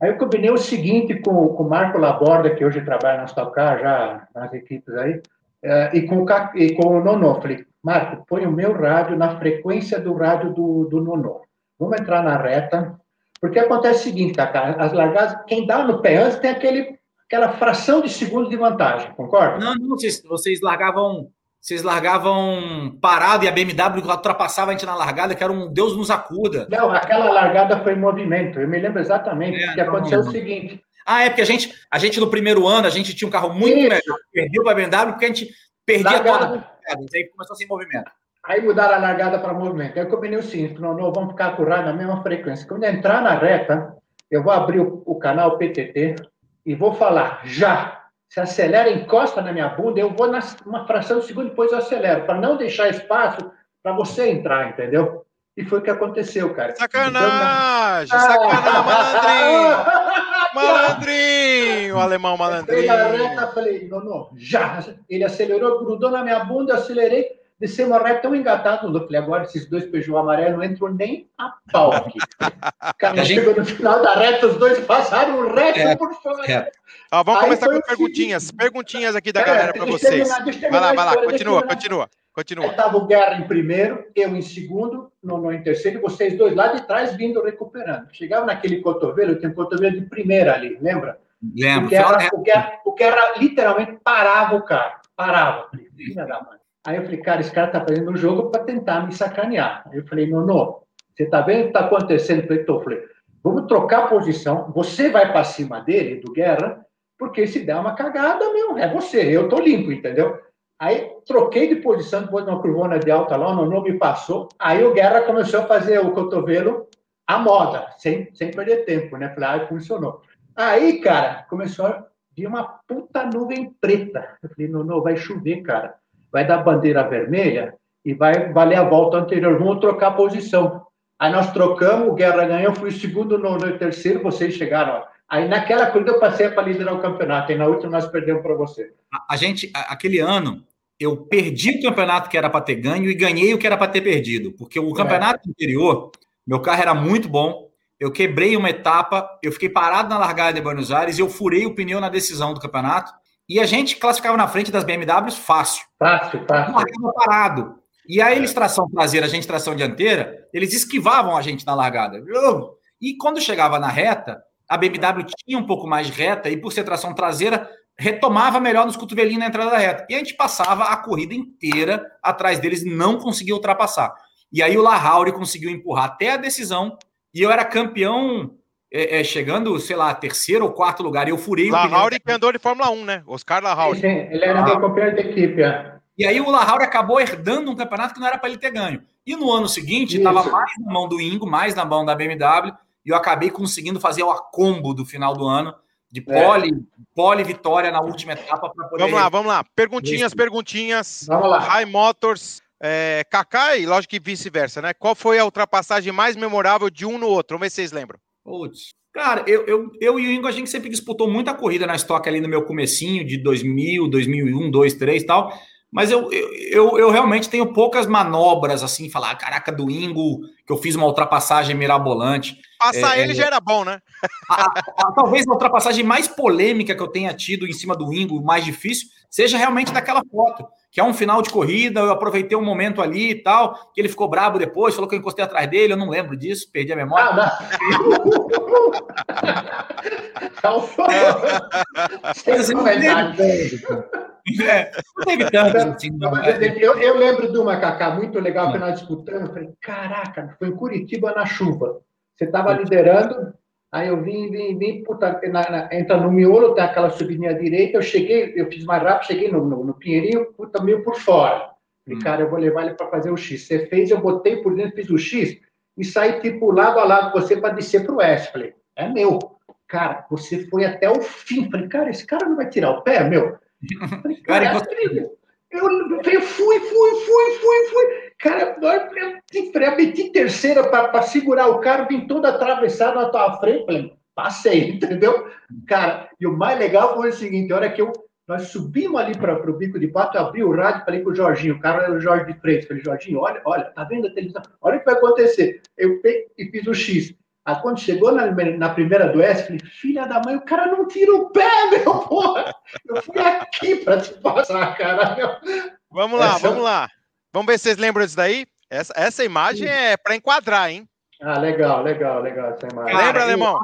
Aí eu combinei o seguinte com, com o Marco Laborda, que hoje trabalha na Stock Car, já nas equipes aí, uh, e, com e com o Nono. Falei, Marco, põe o meu rádio na frequência do rádio do, do Nono. Vamos entrar na reta, porque acontece o seguinte, Cacá, as largadas, quem dá no pé antes tem aquele, aquela fração de segundo de vantagem, concorda? Não, não, vocês, vocês largavam vocês largavam parado e a BMW ultrapassava a gente na largada, que era um Deus nos acuda. Não, aquela largada foi em movimento. Eu me lembro exatamente é, que aconteceu não, o seguinte. Ah, é porque a gente, a gente no primeiro ano, a gente tinha um carro muito Isso. melhor. Perdeu para a BMW porque a gente perdia largada. toda a Aí começou a ser movimento. Aí mudaram a largada para movimento. Aí eu combinei o seguinte: não, não, vamos ficar curado na mesma frequência. Quando entrar na reta, eu vou abrir o, o canal PTT e vou falar já. Se acelera, encosta na minha bunda, eu vou numa fração de segundo, depois eu acelero, para não deixar espaço para você entrar, entendeu? E foi o que aconteceu, cara. Sacanagem! Então, sacanagem, malandrinho! [laughs] malandrinho! O alemão malandrinho. Eu na reta, falei, não, não, já. Ele acelerou, grudou na minha bunda, eu acelerei descemos a reta tão engatado no falei, agora esses dois Peugeot amarelo não entram nem a pau aqui. [laughs] Cara, gente... chegou no final da reta, os dois passaram o resto é, por fora. É. Ó, vamos Aí começar com perguntinhas. Seguinte. Perguntinhas aqui da é, galera para vocês. Terminar, vai lá, vai lá, continua, continua. Continua. Estava o Guerra em primeiro, eu em segundo, no em terceiro, e vocês dois lá de trás vindo recuperando. Chegava naquele cotovelo, tem um cotovelo de primeira ali, lembra? Lembro. O Guerra, o Guerra, o Guerra literalmente parava o carro. Parava. Filha da mãe. Aí eu falei, cara, esse cara tá fazendo um jogo para tentar me sacanear. Aí eu falei, não, você tá vendo o que tá acontecendo? Eu falei, tô. falei, vamos trocar posição, você vai para cima dele, do Guerra, porque se der uma cagada, meu, é você, eu tô limpo, entendeu? Aí troquei de posição depois de uma curvona de alta lá, o Nono me passou. Aí o Guerra começou a fazer o cotovelo à moda, sem, sem perder tempo, né? Falei, ah, funcionou. Aí, cara, começou a vir uma puta nuvem preta. Eu falei, Nono, vai chover, cara vai dar bandeira vermelha e vai valer a volta anterior. Vamos trocar a posição. Aí nós trocamos, o Guerra ganhou, fui segundo no, no terceiro, vocês chegaram. Aí naquela corrida eu passei para liderar o campeonato, e na última nós perdemos para você. A, a, gente, a, aquele ano, eu perdi o campeonato que era para ter ganho e ganhei o que era para ter perdido. Porque o campeonato é. anterior, meu carro era muito bom, eu quebrei uma etapa, eu fiquei parado na largada de Buenos Aires, eu furei o pneu na decisão do campeonato e a gente classificava na frente das BMWs fácil. Fácil, fácil. Largava parado. E aí eles tração traseira, a gente tração dianteira, eles esquivavam a gente na largada. E quando chegava na reta, a BMW tinha um pouco mais de reta e por ser tração traseira, retomava melhor nos cotovelinhos na entrada da reta. E a gente passava a corrida inteira atrás deles e não conseguia ultrapassar. E aí o Lahauri conseguiu empurrar até a decisão e eu era campeão é, é, chegando, sei lá, terceiro ou quarto lugar. E eu furei La o Lahauri que andou de Fórmula 1, né? Oscar Lahauri. Ele era meu campeão de equipe, é. E aí o Lahauri acabou herdando um campeonato que não era para ele ter ganho. E no ano seguinte, estava mais na mão do Ingo, mais na mão da BMW, e eu acabei conseguindo fazer o combo do final do ano, de pole, é. pole vitória na última etapa. Poder... Vamos lá, vamos lá. Perguntinhas, perguntinhas. Vamos lá. High Motors, é, Kaká e lógico que vice-versa, né? Qual foi a ultrapassagem mais memorável de um no outro? Vamos ver se vocês lembram. Putz. Cara, eu, eu, eu e o Ingo, a gente sempre disputou muita corrida na estoque ali no meu comecinho, de 2000, 2001, 2, 3 e tal. Mas eu, eu, eu realmente tenho poucas manobras, assim, falar, caraca, do Ingo, que eu fiz uma ultrapassagem mirabolante. Passar é, ele é, já era bom, né? [laughs] A, a, talvez a ultrapassagem mais polêmica que eu tenha tido em cima do Ingo, mais difícil, seja realmente daquela foto, que é um final de corrida, eu aproveitei um momento ali e tal, que ele ficou brabo depois, falou que eu encostei atrás dele, eu não lembro disso, perdi a memória. Ah, não. é, não teve tanto assim, não. Eu, eu lembro de uma, Cacá, muito legal, que nós disputamos, falei, caraca, foi em Curitiba na chuva. Você estava liderando, aí eu vim, vim, vim, puta, na, na, entra no miolo, tem aquela subidinha direita, eu cheguei, eu fiz mais rápido, cheguei no, no, no Pinheirinho, puta, meio por fora. Falei, hum. cara, eu vou levar ele para fazer o X. Você fez, eu botei por dentro, fiz o X e saí tipo lado a lado com você para descer para o oeste. Falei, é meu. Cara, você foi até o fim. Falei, cara, esse cara não vai tirar o pé, meu. [laughs] Falei, cara, cara eu, eu fui, fui, fui, fui, fui. Cara, eu meti terceira para segurar o carro, vim todo atravessado na tua frente. Falei, passei, [laughs] entendeu? Cara, e o mais legal foi o seguinte: a hora que eu, nós subimos ali para o bico de pato, eu abri o rádio falei com o Jorginho, o cara era o Jorge de frente. Falei, Jorginho, olha, olha, tá vendo a televisão? Olha o que vai acontecer. Eu peguei e fiz o X. Aí quando chegou na, na primeira do S, falei, filha da mãe, o cara não tira o pé, [laughs] meu porra! Eu fui aqui para te passar, cara. Meu. Vamos lá, Essa... vamos lá. Vamos ver se vocês lembram disso daí? Essa, essa imagem é para enquadrar, hein? Ah, legal, legal, legal essa imagem. Lembra, Alemão?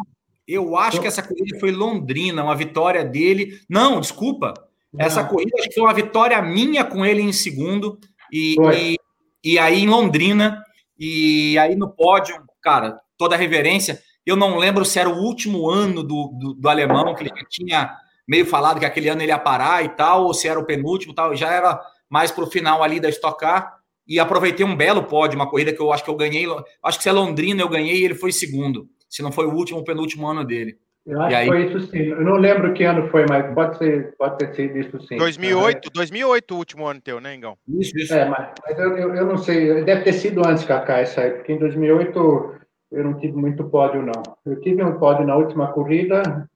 Eu, acho que essa corrida foi Londrina, uma vitória dele. Não, desculpa. Não. Essa corrida acho que foi uma vitória minha com ele em segundo. E, e, e, aí em Londrina. E aí no pódio, cara, toda a reverência. Eu não lembro se era o último ano do, do, do alemão, que ele já tinha meio falado que aquele ano ele ia parar e tal, ou se era o penúltimo tal. Já era mais para o final ali da Stock Car e aproveitei um belo pódio, uma corrida que eu acho que eu ganhei, acho que se é Londrina eu ganhei e ele foi segundo, se não foi o último, o penúltimo ano dele. Eu acho aí... que foi isso sim. Eu não lembro que ano foi, mas pode ser, pode ter sido isso sim. 2008, 2008 o último ano teu, né, Engão? Isso, isso. É, mas, mas eu, eu, eu, não sei, deve ter sido antes, Kaká, isso aí, porque em 2008 eu não tive muito pódio, não. Eu tive um pódio na última corrida,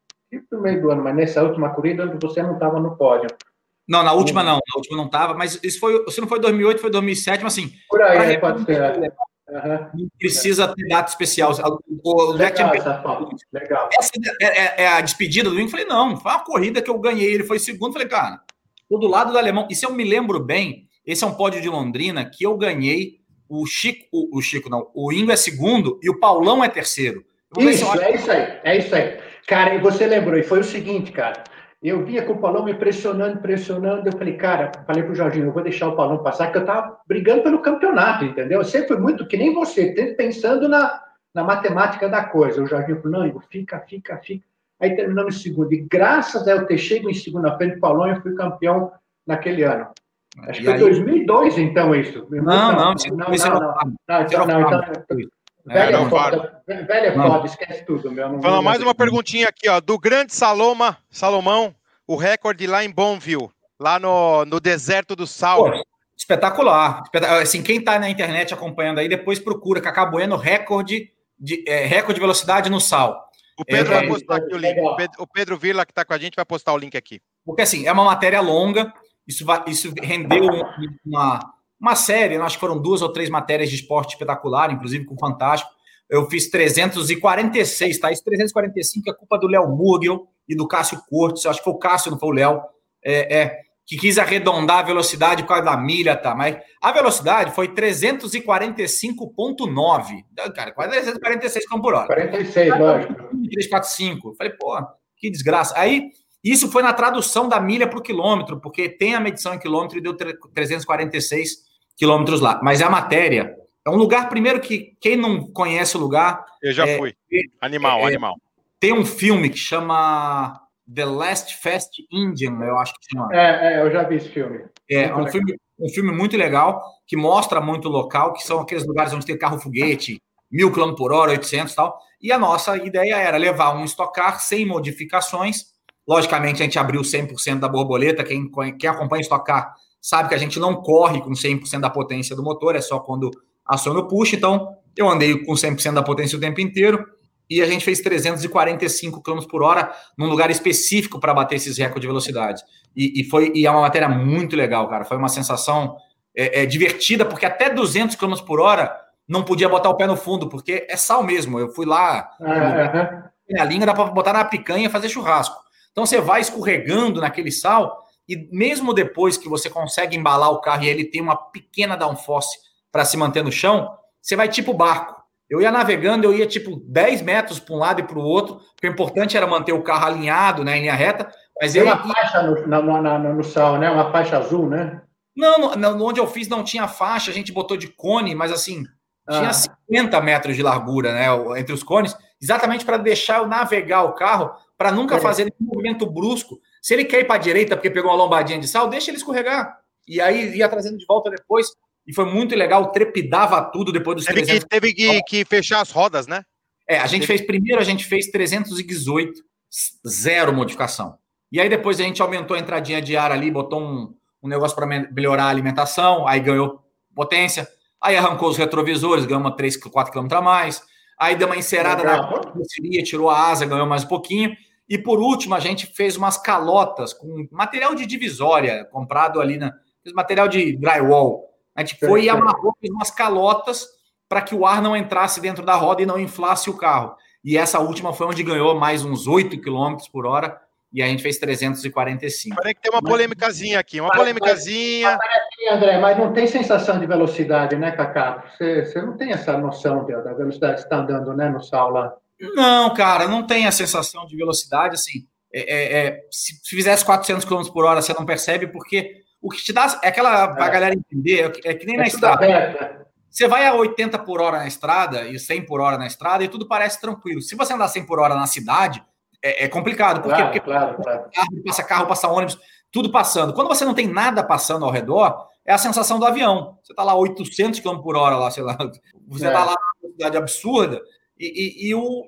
no meio do ano, mas nessa última corrida você não estava no pódio. Não, na última não, na última não estava, mas isso foi, se não foi 2008, foi 2007, mas assim. Por aí, é, pode ser. Uhum. Não precisa ter data especial. O legal, legal. Essa é, é, é, a despedida do Wing. Falei, não, foi uma corrida que eu ganhei. Ele foi segundo. Falei, cara, tô do lado do alemão. E se eu me lembro bem, esse é um pódio de Londrina que eu ganhei. O Chico, o, o Chico não, o Ingo é segundo e o Paulão é terceiro. Isso, é isso aí, é isso aí. Cara, e você lembrou, e foi o seguinte, cara. Eu vinha com o Palão me pressionando, pressionando. Eu falei, cara, falei pro Jorginho, eu vou deixar o Palão passar, que eu tava brigando pelo campeonato, entendeu? Eu sempre fui muito que nem você, pensando na, na matemática da coisa. O Jorginho falou, não, fica, fica, fica. Aí terminamos em segundo. E graças a eu ter chegado em segundo na frente do Palão, eu fui campeão naquele ano. Acho e que foi aí... 2002, então, isso. Não, não, não, não, não, não, não, não, não, não, então, Velha é, foda, velha foda, esquece tudo, meu. Não, mais uma perguntinha aqui, ó. Do grande Saloma, Salomão, o recorde lá em Bonville, lá no, no deserto do sal. Pô, espetacular. Assim, quem tá na internet acompanhando aí, depois procura Cacá Bueno, recorde de, é, recorde de velocidade no sal. O Pedro é, vai postar aqui o link. O Pedro, o Pedro Vila, que está com a gente, vai postar o link aqui. Porque assim, é uma matéria longa. Isso, isso rendeu uma, uma série, acho que foram duas ou três matérias de esporte espetacular, inclusive com Fantástico. Eu fiz 346, tá? Isso 345 é culpa do Léo Murgel e do Cássio Cortes. Acho que foi o Cássio, não foi o Léo. É, é, que quis arredondar a velocidade por causa da milha, tá? Mas a velocidade foi 345,9. Cara, quase 346 km por hora. 46, lógico. 345. Falei, pô, que desgraça. Aí, isso foi na tradução da milha para o quilômetro, porque tem a medição em quilômetro e deu 346 quilômetros lá. Mas a matéria é um lugar, primeiro, que quem não conhece o lugar. Eu já é, fui. Animal, é, animal. Tem um filme que chama The Last Fast Indian, eu acho que chama. É, é eu já vi esse filme. É, um filme, um filme muito legal, que mostra muito o local, que são aqueles lugares onde tem carro-foguete, mil km por hora, 800 e tal. E a nossa ideia era levar um estocar sem modificações. Logicamente, a gente abriu 100% da borboleta. Quem, quem acompanha estocar sabe que a gente não corre com 100% da potência do motor, é só quando aciona o push. Então, eu andei com 100% da potência o tempo inteiro e a gente fez 345 km por hora num lugar específico para bater esses recordes de velocidade. E, e, foi e é uma matéria muito legal, cara. Foi uma sensação é, é, divertida, porque até 200 km por hora não podia botar o pé no fundo, porque é sal mesmo. Eu fui lá, na linha dá para botar na picanha e fazer churrasco. Então você vai escorregando naquele sal e mesmo depois que você consegue embalar o carro e ele tem uma pequena downforce para se manter no chão, você vai tipo barco. Eu ia navegando, eu ia tipo 10 metros para um lado e para o outro, porque o importante era manter o carro alinhado, né, em linha reta. Mas Tem ele... uma faixa no, na, na, no sal, né? Uma faixa azul, né? Não, no, onde eu fiz não tinha faixa, a gente botou de cone, mas assim, ah. tinha 50 metros de largura, né, entre os cones, exatamente para deixar eu navegar o carro, para nunca é. fazer nenhum movimento brusco. Se ele quer ir para a direita porque pegou uma lombadinha de sal, deixa ele escorregar. E aí ia trazendo de volta depois e foi muito legal, trepidava tudo depois dos teve 300. Que, teve que, que, fechar as rodas, né? É, a gente teve... fez primeiro, a gente fez 318, zero modificação. E aí depois a gente aumentou a entradinha de ar ali, botou um, um negócio para melhorar a alimentação, aí ganhou potência, aí arrancou os retrovisores, ganhou uma 3, 4 km a mais, aí deu uma encerada na carroceria, tirou a asa, ganhou mais um pouquinho, e por último a gente fez umas calotas com material de divisória, comprado ali na... material de drywall, a gente foi e amarrou umas calotas para que o ar não entrasse dentro da roda e não inflasse o carro. E essa última foi onde ganhou mais uns 8 km por hora e a gente fez 345. Parece que tem uma polêmicazinha aqui, uma polêmicazinha. André, mas não tem sensação de velocidade, né, Cacá? Você, você não tem essa noção da velocidade que está andando né, no sal lá. Não, cara, não tem a sensação de velocidade, assim. É, é, é, se fizesse 400 km por hora, você não percebe, porque o que te dá é aquela para a é. galera entender, é que nem é na estrada. Você vai a 80 por hora na estrada e 100 por hora na estrada e tudo parece tranquilo. Se você andar 100 por hora na cidade, é, é complicado. Por claro, quê? Porque claro, claro. Carro, passa carro, passa ônibus, tudo passando. Quando você não tem nada passando ao redor, é a sensação do avião. Você está lá 800 km por hora, lá, sei lá. Você está é. lá numa velocidade absurda e, e, e o,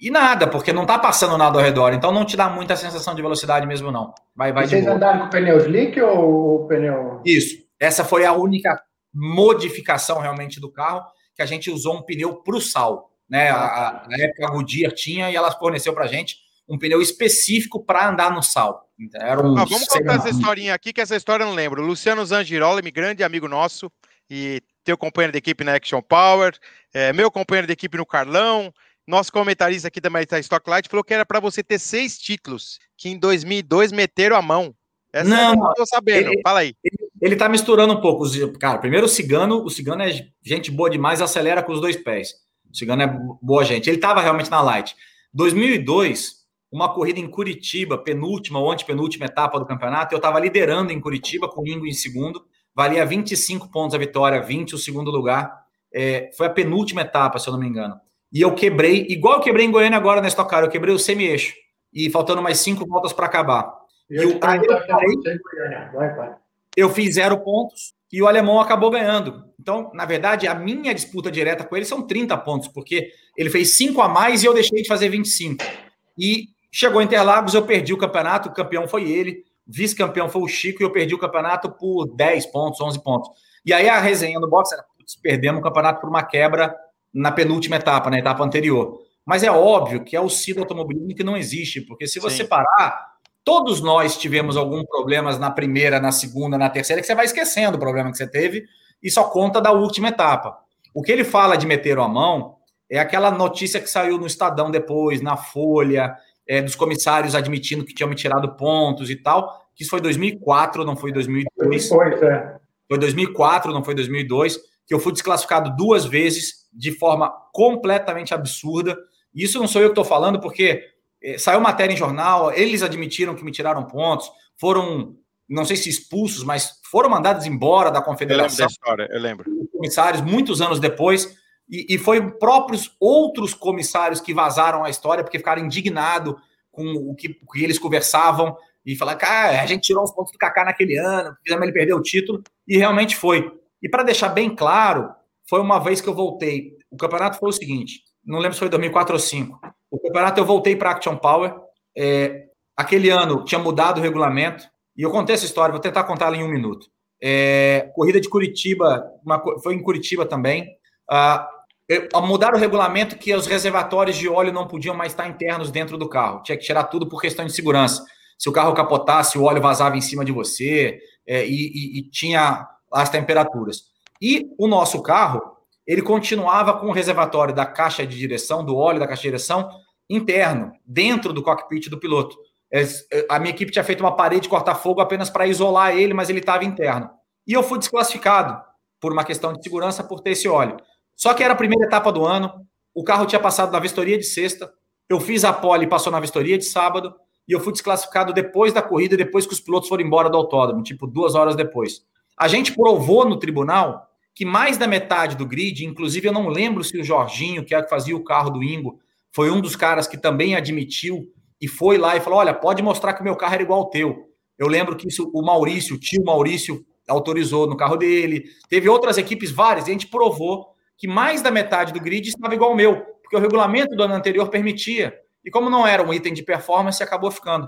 e nada, porque não está passando nada ao redor, então não te dá muita sensação de velocidade mesmo, não. Vai, vai vocês andaram com pneu slick ou pneu. Isso. Essa foi a única modificação realmente do carro, que a gente usou um pneu para o sal. Né? A, na época a Goodyear tinha e ela forneceu para a gente um pneu específico para andar no sal. Então, era um ah, vamos contar essa historinha aqui, que essa história eu não lembro. Luciano Zangirola, grande amigo nosso, e teu companheiro de equipe na Action Power, é, meu companheiro de equipe no Carlão, nosso comentarista aqui da Maritime Stock Light falou que era para você ter seis títulos, que em 2002 meteram a mão. Essa não, eu tô sabendo. Ele, Fala aí. Ele, ele tá misturando um pouco. Cara, primeiro o Cigano, o Cigano é gente boa demais, acelera com os dois pés. O Cigano é boa gente. Ele estava realmente na Light. 2002, uma corrida em Curitiba, penúltima ou antepenúltima etapa do campeonato, eu estava liderando em Curitiba, com o Ingo em segundo, valia 25 pontos a vitória, 20 o segundo lugar. É, foi a penúltima etapa, se eu não me engano. E eu quebrei, igual eu quebrei em Goiânia agora na Stock Car, eu quebrei o semi-eixo. E faltando mais cinco voltas para acabar. Eu, eu, eu, eu fiz zero pontos e o alemão acabou ganhando. Então, na verdade, a minha disputa direta com ele são 30 pontos, porque ele fez cinco a mais e eu deixei de fazer 25. E chegou Interlagos, eu perdi o campeonato, o campeão foi ele, vice-campeão foi o Chico e eu perdi o campeonato por 10 pontos, 11 pontos. E aí a resenha no box era, putz, perdemos o campeonato por uma quebra na penúltima etapa, na etapa anterior. Mas é óbvio que é o ciclo automobilismo que não existe, porque se você Sim. parar, Todos nós tivemos algum problemas na primeira, na segunda, na terceira, que você vai esquecendo o problema que você teve e só conta da última etapa. O que ele fala de meter a mão é aquela notícia que saiu no Estadão depois, na Folha, é, dos comissários admitindo que tinham me tirado pontos e tal, que isso foi 2004, não foi 2002. Foi, é. Foi 2004, não foi 2002, que eu fui desclassificado duas vezes de forma completamente absurda. Isso não sou eu que estou falando, porque é, saiu matéria em jornal, eles admitiram que me tiraram pontos, foram, não sei se expulsos, mas foram mandados embora da confederação. Eu lembro da história, eu lembro. Comissários, muitos anos depois, e, e foi próprios outros comissários que vazaram a história porque ficaram indignados com o que, que eles conversavam e falaram, cara, a gente tirou os pontos do Kaká naquele ano, fizemos ele perder o título, e realmente foi. E para deixar bem claro, foi uma vez que eu voltei. O campeonato foi o seguinte: não lembro se foi 2004 ou 2005. O campeonato eu voltei para Action Power. É, aquele ano tinha mudado o regulamento, e eu contei essa história, vou tentar contá-la em um minuto. É, corrida de Curitiba, uma, foi em Curitiba também. Ah, mudaram o regulamento que os reservatórios de óleo não podiam mais estar internos dentro do carro. Tinha que tirar tudo por questão de segurança. Se o carro capotasse, o óleo vazava em cima de você é, e, e, e, tinha as temperaturas. E o nosso carro, ele continuava com o reservatório da caixa de direção, do óleo da caixa de direção, interno, dentro do cockpit do piloto. É, a minha equipe tinha feito uma parede de corta-fogo apenas para isolar ele, mas ele estava interno. E eu fui desclassificado por uma questão de segurança por ter esse óleo. Só que era a primeira etapa do ano, o carro tinha passado na vistoria de sexta, eu fiz a pole e passou na vistoria de sábado, e eu fui desclassificado depois da corrida, depois que os pilotos foram embora do autódromo, tipo duas horas depois. A gente provou no tribunal que mais da metade do grid, inclusive eu não lembro se o Jorginho, que é que fazia o carro do Ingo, foi um dos caras que também admitiu e foi lá e falou: olha, pode mostrar que o meu carro era igual ao teu. Eu lembro que isso o Maurício, o tio Maurício, autorizou no carro dele. Teve outras equipes, várias, e a gente provou que mais da metade do grid estava igual ao meu, porque o regulamento do ano anterior permitia. E como não era um item de performance, acabou ficando.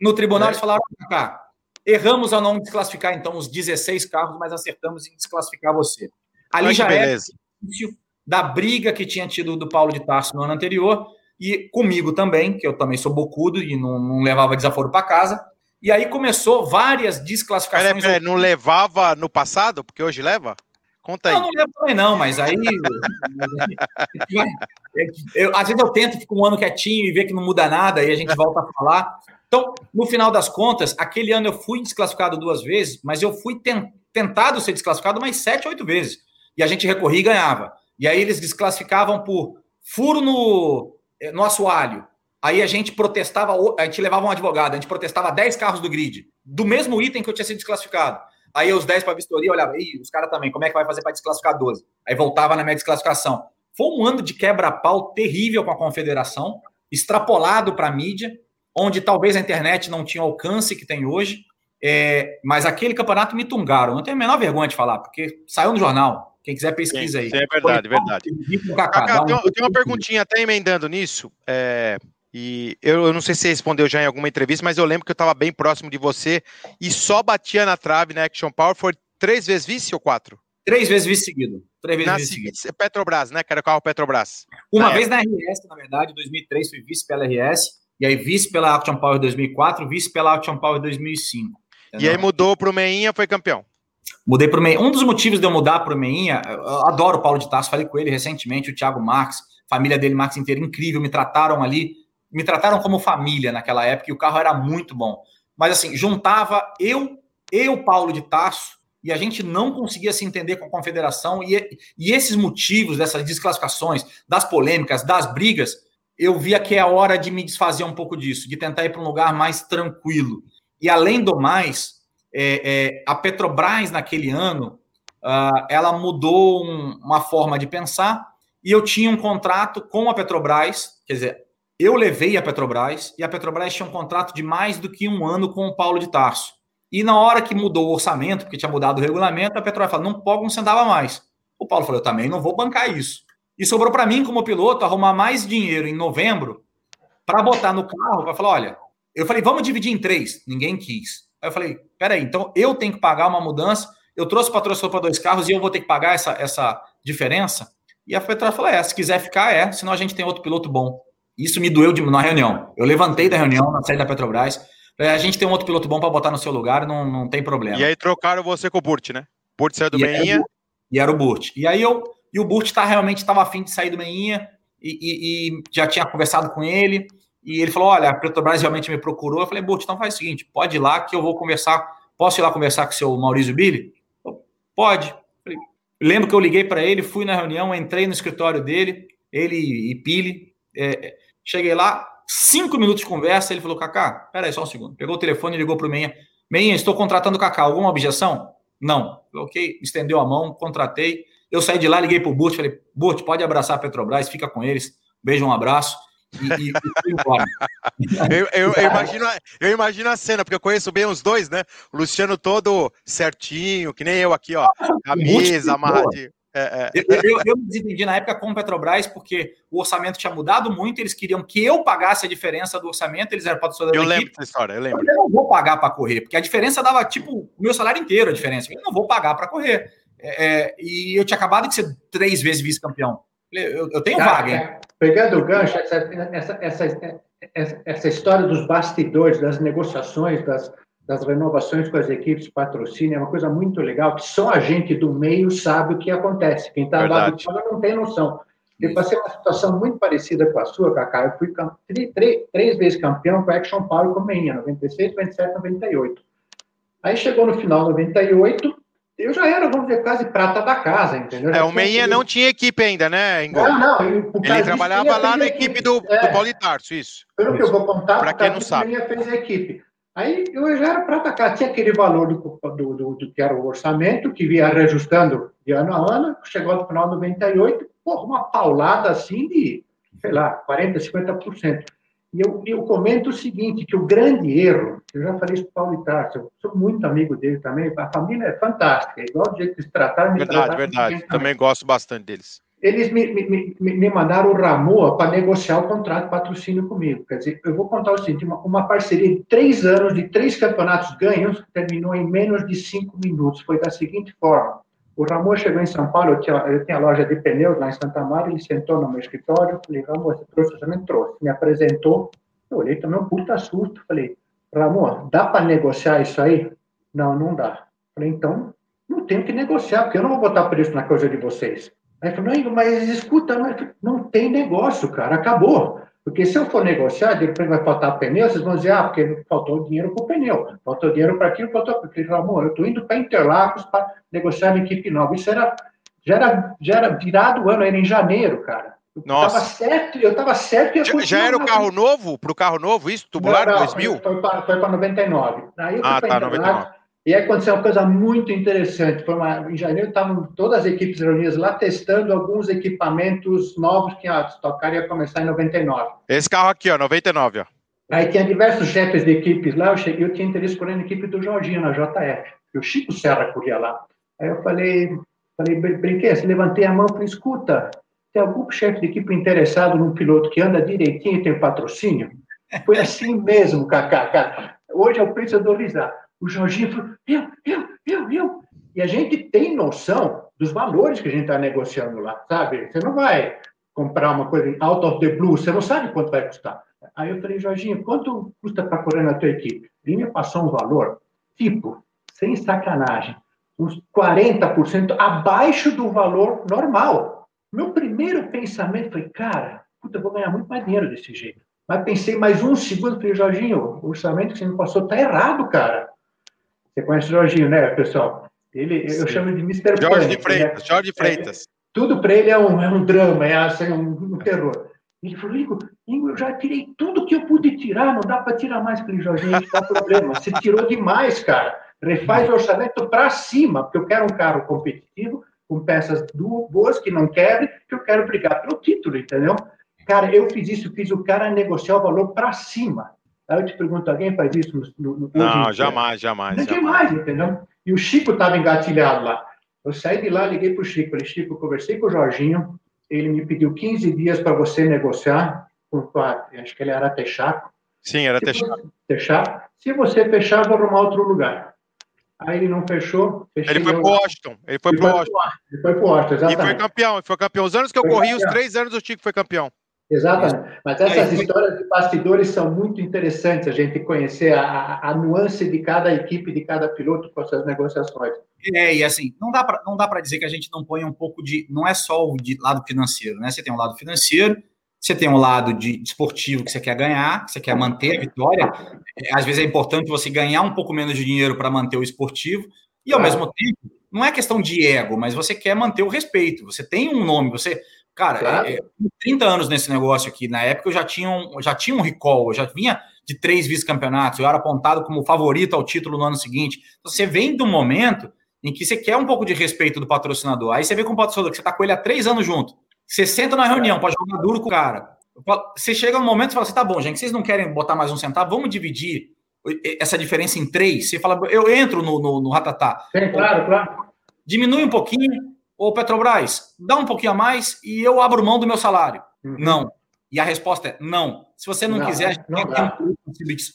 No tribunal, é. eles falaram: cá, erramos ao não desclassificar, então, os 16 carros, mas acertamos em desclassificar você. Ali já beleza. é início da briga que tinha tido do Paulo de Tarso no ano anterior, e comigo também, que eu também sou bocudo e não, não levava desaforo para casa. E aí começou várias desclassificações. Pera, pera, não levava no passado, porque hoje leva? Conta aí. Não, não lembro também, não, mas aí. eu, às vezes eu tento, fico um ano quietinho e ver que não muda nada, e a gente volta a falar. Então, no final das contas, aquele ano eu fui desclassificado duas vezes, mas eu fui ten, tentado ser desclassificado mais sete, oito vezes. E a gente recorria e ganhava. E aí eles desclassificavam por furo no, eh, no assoalho. Aí a gente protestava, a gente levava um advogado, a gente protestava 10 carros do grid, do mesmo item que eu tinha sido desclassificado. Aí os 10 para a vistoria, olhava, Ih, os caras também, como é que vai fazer para desclassificar 12? Aí voltava na minha desclassificação. Foi um ano de quebra-pau terrível com a confederação, extrapolado para a mídia, onde talvez a internet não tinha o alcance que tem hoje, é, mas aquele campeonato me tungaram. Não tenho a menor vergonha de falar, porque saiu no jornal. Quem quiser pesquisa aí. Sim, é verdade, Foi, verdade. Cacá, um... eu tenho uma perguntinha até emendando nisso. É, e eu, eu, não sei se você respondeu já em alguma entrevista, mas eu lembro que eu estava bem próximo de você e só batia na trave na Action Power. Foi três vezes vice ou quatro? Três vezes vice seguido. Três vezes na vice seguido. Petrobras, né? Que era o carro Petrobras. Uma na vez época. na RS, na verdade, 2003 fui vice pela RS, e aí vice pela Action Power 2004, vice pela Action Power 2005. Entendeu? E aí mudou para o Meinha, foi campeão. Mudei para o Meinha. Um dos motivos de eu mudar para o Meinha, eu adoro o Paulo de Tarso, falei com ele recentemente, o Thiago Marques, família dele, Marques inteiro, incrível, me trataram ali me trataram como família naquela época e o carro era muito bom. Mas assim, juntava eu e o Paulo de Tarso e a gente não conseguia se entender com a confederação e, e esses motivos dessas desclassificações, das polêmicas, das brigas, eu via que é hora de me desfazer um pouco disso, de tentar ir para um lugar mais tranquilo. E além do mais, é, é, a Petrobras naquele ano, uh, ela mudou um, uma forma de pensar e eu tinha um contrato com a Petrobras, quer dizer, eu levei a Petrobras e a Petrobras tinha um contrato de mais do que um ano com o Paulo de Tarso. E na hora que mudou o orçamento, porque tinha mudado o regulamento, a Petrobras falou: não pode, não centava mais. O Paulo falou: eu também não vou bancar isso. E sobrou para mim, como piloto, arrumar mais dinheiro em novembro para botar no carro, para falar: olha, eu falei, vamos dividir em três. Ninguém quis. Aí eu falei: peraí, então eu tenho que pagar uma mudança. Eu trouxe patrocinador para dois carros e eu vou ter que pagar essa, essa diferença? E a Petrobras falou: é, se quiser ficar, é, senão a gente tem outro piloto bom. Isso me doeu de, na reunião. Eu levantei da reunião, na saída da Petrobras. A gente tem um outro piloto bom para botar no seu lugar, não, não tem problema. E aí trocaram você com o Burt, né? Burt saiu do e Meinha. Era, e era o Burt. E aí eu. E o Burt tá, realmente estava afim de sair do Meinha e, e, e, já tinha conversado com ele. E ele falou: Olha, a Petrobras realmente me procurou. Eu falei: Burt, então faz o seguinte: pode ir lá que eu vou conversar. Posso ir lá conversar com o seu Maurício Billy? Pode. Lembro que eu liguei para ele, fui na reunião, entrei no escritório dele, ele e Pili. É, cheguei lá, cinco minutos de conversa, ele falou, Cacá, peraí só um segundo. Pegou o telefone e ligou para o Menha. Menha, estou contratando o Cacá, alguma objeção? Não. Ok, estendeu a mão, contratei. Eu saí de lá, liguei para o Burt, falei, Burt, pode abraçar a Petrobras, fica com eles. Beijo, um abraço. E, e, [laughs] eu, eu, eu, imagino, eu imagino a cena, porque eu conheço bem os dois, né? O Luciano todo certinho, que nem eu aqui, ó. [laughs] Camisa, amarradinho. É, é. Eu, eu, eu, me desentendi na época com o Petrobras porque o orçamento tinha mudado muito, eles queriam que eu pagasse a diferença do orçamento, eles eram patrocinadores Eu lembro dessa história, eu lembro. Eu não vou pagar para correr, porque a diferença dava tipo o meu salário inteiro, a diferença. Eu não vou pagar para correr. É, é, e eu tinha acabado de ser três vezes vice-campeão. Eu, eu, tenho Cara, vaga. Hein? Pegando o gancho, essa, essa, essa, essa, história dos bastidores, das negociações, das, das renovações com as equipes patrocínio é uma coisa muito legal, que só a gente do meio sabe o que acontece. Quem está lá de fora não tem noção. Eu passei uma situação muito parecida com a sua, Cacá. Eu fui três, três, vezes campeão com a Action Power e com a Meinha, 96, 97, 98. Aí chegou no final de 98, eu já era, vamos dizer, quase prata da casa, entendeu? É, o Meinha não tinha equipe ainda, né, Engol? Não, não. Ele, ele trabalhava lá na equipe, equipe do, é, do Paulitarso, isso. Pelo isso. que eu vou contar, para quem não sabe. O Meinha fez a equipe. Aí eu já era prata cá, tinha aquele valor do, do, do, do, que era o orçamento, que via reajustando de ano a ano, chegou no final de 98, porra, uma paulada assim de, sei lá, 40%, 50%. E eu, eu comento o seguinte, que o grande erro, eu já falei isso para o Paulo Itácio, eu sou muito amigo dele também, a família é fantástica, é igual o jeito de se tratar. Verdade, verdade, também gosto bastante deles. Eles me, me, me mandaram o Ramoa para negociar o contrato de patrocínio comigo. Quer dizer, eu vou contar o seguinte: uma, uma parceria de três anos, de três campeonatos ganhos, terminou em menos de cinco minutos. Foi da seguinte forma: o Ramon chegou em São Paulo, eu tinha, eu tinha loja de pneus lá em Santa Maria, ele sentou no meu escritório, falei, Ramon, você trouxe? Você não trouxe. Me apresentou, eu olhei também um puta susto, falei, Ramon, dá para negociar isso aí? Não, não dá. Falei, então, não tenho que negociar, porque eu não vou botar preço na coisa de vocês. Aí falou, mas escuta, não tem negócio, cara, acabou. Porque se eu for negociar, de repente vai faltar pneu, vocês vão dizer, ah, porque faltou dinheiro para o pneu, faltou dinheiro para aquilo, faltou para aquilo. Amor, eu estou indo para Interlagos para negociar a equipe nova. Isso era, já era, já era virado o ano, era em janeiro, cara. Eu Nossa. Tava certo, eu estava certo. E já, já era o carro novo, para o carro novo, isso? Tubular não, não, 2000? Foi para 99. Aí eu ah, tá, 99. E aí aconteceu uma coisa muito interessante. Uma, em janeiro estavam todas as equipes reunidas lá testando alguns equipamentos novos que a Stock ia começar em 99. Esse carro aqui, ó, 99, ó. Aí tinha diversos chefes de equipes lá, eu cheguei, eu tinha interesse por a equipe do Jorginho, na JF. O Chico Serra corria lá. Aí eu falei, falei, brinquei, assim, levantei a mão e falei, escuta, tem algum chefe de equipe interessado num piloto que anda direitinho e tem patrocínio? Foi assim mesmo, Cacá, cara. Hoje é o preço do risada. O Jorginho falou, eu, eu, eu, eu. E a gente tem noção dos valores que a gente está negociando lá, sabe? Você não vai comprar uma coisa out of the blue, você não sabe quanto vai custar. Aí eu falei, Jorginho, quanto custa para correr na tua equipe? Ele me passou um valor, tipo, sem sacanagem, uns 40% abaixo do valor normal. Meu primeiro pensamento foi, cara, puta, eu vou ganhar muito mais dinheiro desse jeito. Mas pensei mais um segundo, falei, Jorginho, o orçamento que você me passou tá errado, cara. Você conhece o Jorginho, né, pessoal? Ele, eu chamo de Mr. Jorge Pânico, Freitas, né? Jorge Freitas. É, tudo para ele é um, é um drama, é assim, um, um terror. Ele falou, Igor, Igor, eu já tirei tudo que eu pude tirar, não dá para tirar mais. Falei, Jorginho, não dá problema. Você tirou demais, cara. Refaz o orçamento para cima, porque eu quero um carro competitivo, com peças boas, que não quebre, que eu quero brigar pelo título, entendeu? Cara, eu fiz isso, fiz o cara negociar o valor para cima. Aí eu te pergunto, alguém faz isso no, no Não, jamais, jamais. Não jamais, jamais, entendeu? E o Chico estava engatilhado lá. Eu saí de lá, liguei para o Chico. Falei, Chico, conversei com o Jorginho. Ele me pediu 15 dias para você negociar. Por, acho que ele era Texaco. Sim, era Texaco. Texaco. Se você fechar, vou arrumar outro lugar. Aí ele não fechou. Ele foi para o Washington. Ele foi para o Washington. Ele foi para o Washington, exatamente. E foi campeão. Ele foi campeão. Os anos que eu foi corri, campeão. os três anos o Chico foi campeão. Exatamente. Mas essas histórias de bastidores são muito interessantes, a gente conhecer a, a, nuance de cada equipe, de cada piloto com essas negociações. É, e assim, não dá para dizer que a gente não põe um pouco de, não é só o lado financeiro, né? Você tem um lado financeiro, você tem um lado de esportivo que você quer ganhar, que você quer manter a vitória. É, às vezes é importante você ganhar um pouco menos de dinheiro para manter o esportivo, e ao é. mesmo tempo, não é questão de ego, mas você quer manter o respeito. Você tem um nome, você. Cara, claro. é, 30 anos nesse negócio aqui. Na época eu já tinha um, já tinha um recall, eu já vinha de três vice-campeonatos, eu era apontado como favorito ao título no ano seguinte. Então, você vem de um momento em que você quer um pouco de respeito do patrocinador. Aí você vê com o patrocinador que você está com ele há três anos junto. Você senta na reunião para jogar duro com o cara. Você chega no momento e fala assim: tá bom, gente, vocês não querem botar mais um centavo? Vamos dividir essa diferença em três. Você fala, eu entro no, no, no ratatá. É, claro, claro. Diminui um pouquinho, ou Petrobras, dá um pouquinho a mais e eu abro mão do meu salário. Uhum. Não. E a resposta é não. Se você não, não quiser não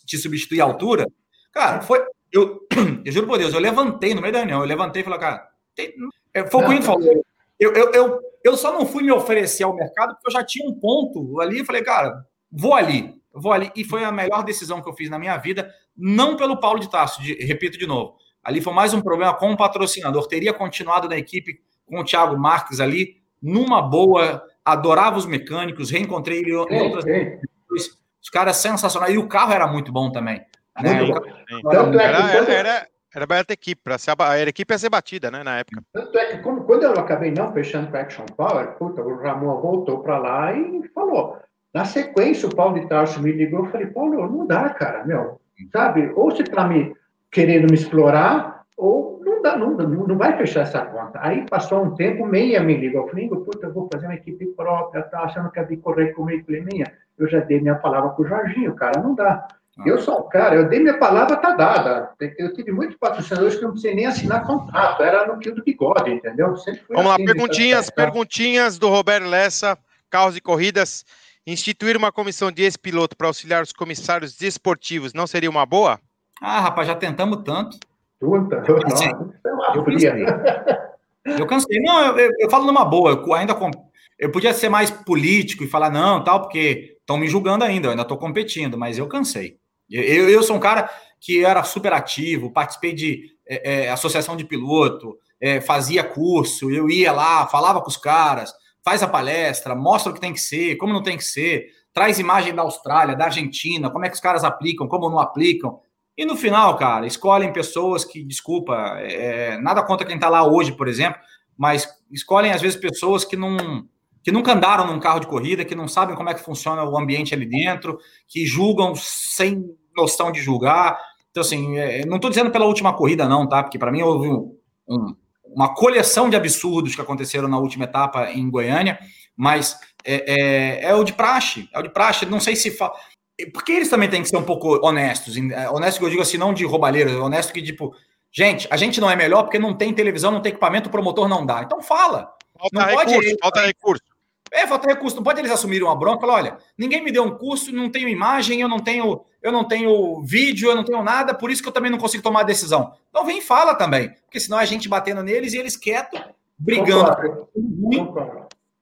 te substituir à altura, cara, foi. Eu, [clears throat] eu juro por Deus, eu levantei no meio da reunião, eu levantei e falei, cara, tem, é, foi o que falou. Eu, eu, eu, eu só não fui me oferecer ao mercado porque eu já tinha um ponto ali. Eu falei, cara, vou ali, vou ali. E foi a melhor decisão que eu fiz na minha vida, não pelo Paulo de Tarso, de, repito de novo. Ali foi mais um problema com o patrocinador. Teria continuado na equipe com o Thiago Marques ali, numa boa, adorava os mecânicos, reencontrei ele em outras. Os caras sensacionais. E o carro era muito bom também. Né? Tanto é que era, era, era beta equipe, ser a, a equipe ia ser batida, né, na época. Tanto é que quando, quando eu acabei não fechando com a Action Power, puta, o Ramon voltou para lá e falou. Na sequência, o Paulo de Tarso me ligou, eu falei, Paulo, não dá, cara, meu, sabe? Ou você tá me querendo me explorar, ou não dá, não, não vai fechar essa conta. Aí passou um tempo, Meia me ligou, eu falei, puta, eu vou fazer uma equipe própria, tá, você não quer vir correr comigo? Eu falei, Meia, eu já dei minha palavra pro Jorginho, cara, não dá. Eu sou um cara, eu dei minha palavra, tá dada. Eu tive muitos patrocinadores que eu não precisei nem assinar contrato, era no quilo do bigode, entendeu? Vamos assim, lá, perguntinhas, perguntinhas do Roberto Lessa, carros e corridas. Instituir uma comissão de ex-piloto para auxiliar os comissários desportivos não seria uma boa? Ah, rapaz, já tentamos tanto. Puta, eu cansei. Eu, cansei. eu cansei. Não, eu, eu, eu, falo numa boa, eu ainda eu podia ser mais político e falar não, tal, porque estão me julgando ainda, eu ainda estou competindo, mas eu cansei. Eu, eu sou um cara que era super ativo, participei de é, é, associação de piloto, é, fazia curso, eu ia lá, falava com os caras, faz a palestra, mostra o que tem que ser, como não tem que ser, traz imagem da Austrália, da Argentina, como é que os caras aplicam, como não aplicam. E no final, cara, escolhem pessoas que, desculpa, é, nada contra quem está lá hoje, por exemplo, mas escolhem às vezes pessoas que não que nunca andaram num carro de corrida, que não sabem como é que funciona o ambiente ali dentro, que julgam sem noção de julgar. Então, assim, é, não estou dizendo pela última corrida, não, tá? Porque para mim houve um, um, uma coleção de absurdos que aconteceram na última etapa em Goiânia, mas é, é, é o de praxe, é o de praxe. Não sei se. Fa... Porque eles também têm que ser um pouco honestos. É, honesto que eu digo assim, não de roubalheiros, honesto que, tipo, gente, a gente não é melhor porque não tem televisão, não tem equipamento, o promotor não dá. Então fala. Falta não recurso, pode, falta recurso. É, falta recurso. Não pode eles assumirem uma bronca e falar: olha, ninguém me deu um curso, não tenho imagem, eu não tenho, eu não tenho vídeo, eu não tenho nada, por isso que eu também não consigo tomar decisão. Então vem e fala também. Porque senão a gente batendo neles e eles quietos, brigando.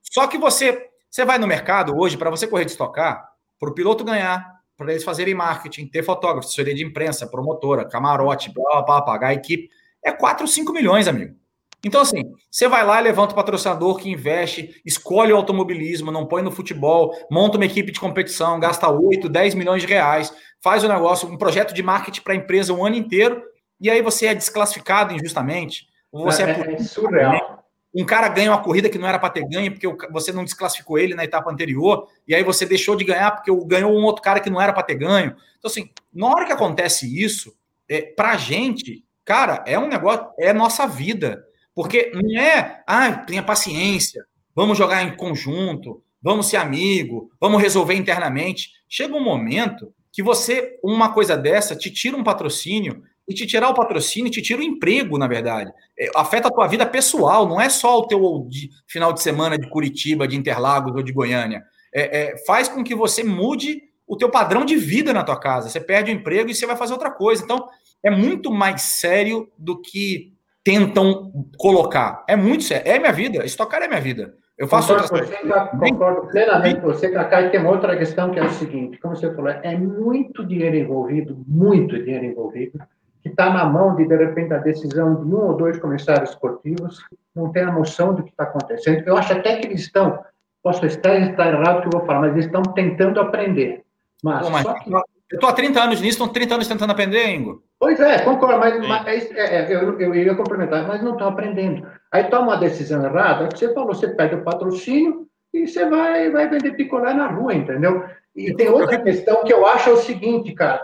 Só que você, você vai no mercado hoje, para você correr de estocar, para o piloto ganhar, para eles fazerem marketing, ter fotógrafo, assessoria de imprensa, promotora, camarote, blá, blá, pagar a equipe, é 4, 5 milhões, amigo. Então, assim, você vai lá, levanta o patrocinador que investe, escolhe o automobilismo, não põe no futebol, monta uma equipe de competição, gasta 8, 10 milhões de reais, faz o um negócio, um projeto de marketing para a empresa um ano inteiro, e aí você é desclassificado injustamente. Você é, é, é surreal. Um cara ganha uma corrida que não era para ter ganho, porque você não desclassificou ele na etapa anterior, e aí você deixou de ganhar porque ganhou um outro cara que não era para ter ganho. Então, assim, na hora que acontece isso, é, para a gente, cara, é um negócio, é nossa vida. Porque não é, ah, tenha paciência, vamos jogar em conjunto, vamos ser amigo, vamos resolver internamente. Chega um momento que você, uma coisa dessa, te tira um patrocínio, e te tirar o patrocínio te tira o emprego, na verdade. É, afeta a tua vida pessoal, não é só o teu final de semana de Curitiba, de Interlagos ou de Goiânia. É, é, faz com que você mude o teu padrão de vida na tua casa. Você perde o emprego e você vai fazer outra coisa. Então, é muito mais sério do que tentam colocar. É muito sério. É minha vida. Estocar é minha vida. Eu faço concordo, outras coisas. Concordo plenamente com você, Cacá, e tem uma outra questão que é o seguinte, como você falou, é muito dinheiro envolvido, muito dinheiro envolvido, que está na mão de, de repente, a decisão de um ou dois comissários esportivos, não tem a noção do que está acontecendo. Eu acho até que eles estão, posso estar, estar errado o que eu vou falar, mas eles estão tentando aprender. Mas, Pô, mas que... Eu estou há 30 anos nisso, estão 30 anos tentando aprender, Ingo. Pois é, concordo, mas, mas é, é, eu, eu ia complementar, mas não estão aprendendo. Aí toma uma decisão errada, que você falou, você perde o patrocínio e você vai, vai vender picolé na rua, entendeu? E tem outra questão que eu acho é o seguinte, cara,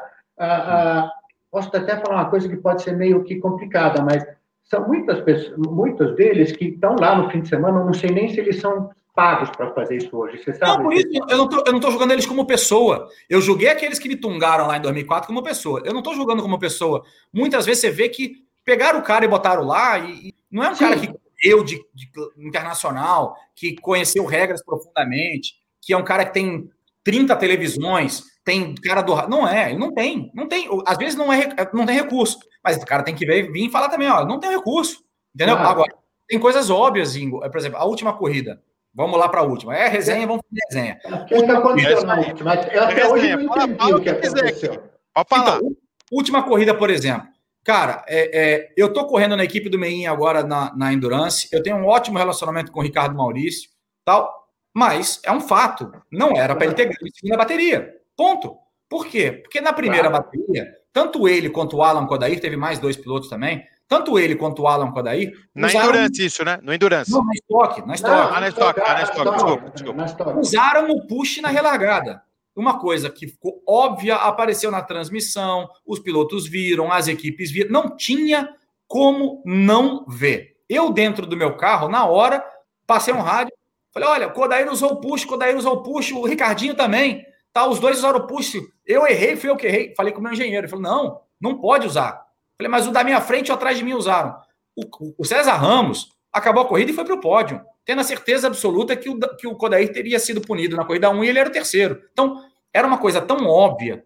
posso até falar uma coisa que pode ser meio que complicada, mas são muitas pessoas, muitos deles que estão lá no fim de semana, não sei nem se eles são pagos para fazer isso hoje. Você sabe? Não, por isso, eu não, tô, eu não tô julgando eles como pessoa. Eu julguei aqueles que me tungaram lá em 2004 como pessoa. Eu não estou julgando como pessoa. Muitas vezes você vê que pegaram o cara e botaram lá, e, e não é um Sim. cara que eu de, de, internacional, que conheceu regras profundamente, que é um cara que tem 30 televisões, tem cara do. Não é, não tem, não tem. Às vezes não, é, não tem recurso, mas o cara tem que vir, vir e falar também, ó, não tem recurso. Entendeu? Agora, tem coisas óbvias, Ingo. Por exemplo, a última corrida. Vamos lá para a última. É resenha, vamos fazer resenha. O que aconteceu na última? Eu até hoje não entendi o que aconteceu. Então, última corrida, por exemplo. Cara, é, é, eu tô correndo na equipe do Meinha agora na, na Endurance. Eu tenho um ótimo relacionamento com o Ricardo Maurício, tal. Mas é um fato. Não era para ele ter ganho na bateria. Ponto. Por quê? Porque na primeira claro. bateria, tanto ele quanto o Alan Kodair, teve mais dois pilotos também, tanto ele quanto o Alan Kodair. Na usaram... Endurance, isso, né? No Endurance. Não, na Stock. Na Stock. Não, ah, na Stock, ah, na Stock, desculpa, desculpa. Usaram o push na relargada. Uma coisa que ficou óbvia, apareceu na transmissão, os pilotos viram, as equipes viram, não tinha como não ver. Eu, dentro do meu carro, na hora, passei um rádio, falei: olha, o Kodair usou o push, o Kodair usou o push, o Ricardinho também. Tá, os dois usaram o push. Eu errei, fui eu que errei. Falei com o meu engenheiro. Ele falou: não, não pode usar. Falei, mas o da minha frente ou atrás de mim usaram. O, o César Ramos acabou a corrida e foi para o pódio, tendo a certeza absoluta que o, que o Kodair teria sido punido na corrida 1 e ele era o terceiro. Então, era uma coisa tão óbvia.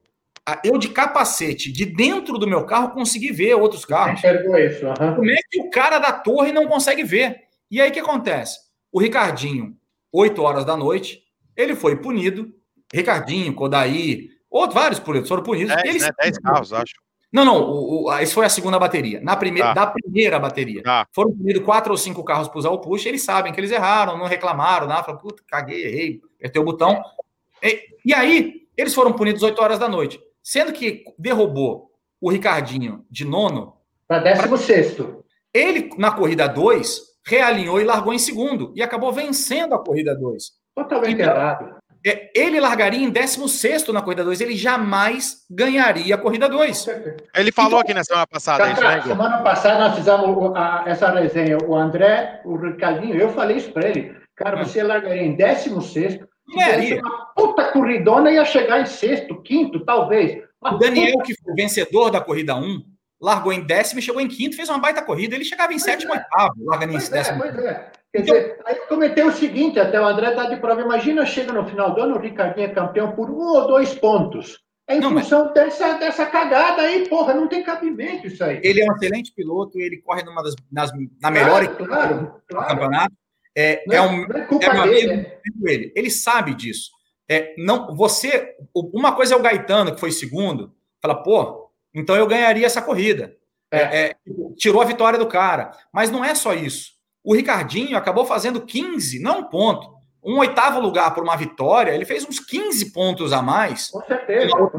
Eu, de capacete, de dentro do meu carro, consegui ver outros carros. Isso, uhum. Como é que o cara da torre não consegue ver? E aí o que acontece? O Ricardinho, 8 horas da noite, ele foi punido. Ricardinho, Kodair, outros vários punidos foram punidos. 10, né? 10 carros, acho. Não, não, o, o, esse foi a segunda bateria. Na primeira, tá. Da primeira bateria. Tá. Foram punidos quatro ou cinco carros para usar o push, eles sabem que eles erraram, não reclamaram, nada, falaram, puta, caguei, errei, apertei o botão. E, e, aí, eles foram punidos 8 horas da noite. Sendo que derrubou o Ricardinho de nono. Para décimo sexto. Ele, na corrida 2, realinhou e largou em segundo. E acabou vencendo a corrida 2. Totalmente então, errado. É, ele largaria em 16 na corrida 2, ele jamais ganharia a corrida 2. Ele falou então, aqui na semana passada. Cara, isso, né, semana passada nós fizemos a, essa resenha, o André, o Ricardinho, eu falei isso para ele. Cara, você largaria em 16, ganharia. Uma puta corridona ia chegar em sexto, quinto, talvez. o Daniel, que foi vencedor da corrida 1, largou em décimo e chegou em quinto, fez uma baita corrida, ele chegava em pois sétimo, é. oitavo, larga em pois décimo. É, pois é. Quer então, dizer, aí eu comentei o seguinte, até o André está de prova. Imagina, chega no final do ano, o Ricardinho é campeão por um ou dois pontos. É em não, função mas... dessa, dessa cagada aí, porra, não tem cabimento isso aí. Ele é um excelente piloto, ele corre numa das, nas, na melhor claro, claro, claro. campeonato. É, não, é um, não é culpa é dele. Né? Ele, ele sabe disso. É, não, você, uma coisa é o Gaetano, que foi segundo, fala, pô, então eu ganharia essa corrida. É. É, tirou a vitória do cara. Mas não é só isso. O Ricardinho acabou fazendo 15, não um ponto. Um oitavo lugar por uma vitória, ele fez uns 15 pontos a mais. Com certeza. No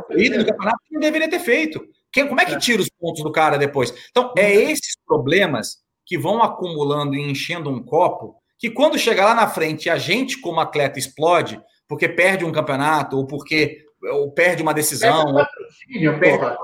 campeonato que não deveria ter feito. Quem, como é que é. tira os pontos do cara depois? Então, é esses problemas que vão acumulando e enchendo um copo, que quando chega lá na frente a gente, como atleta, explode, porque perde um campeonato, ou porque ou perde uma decisão, perde ou perde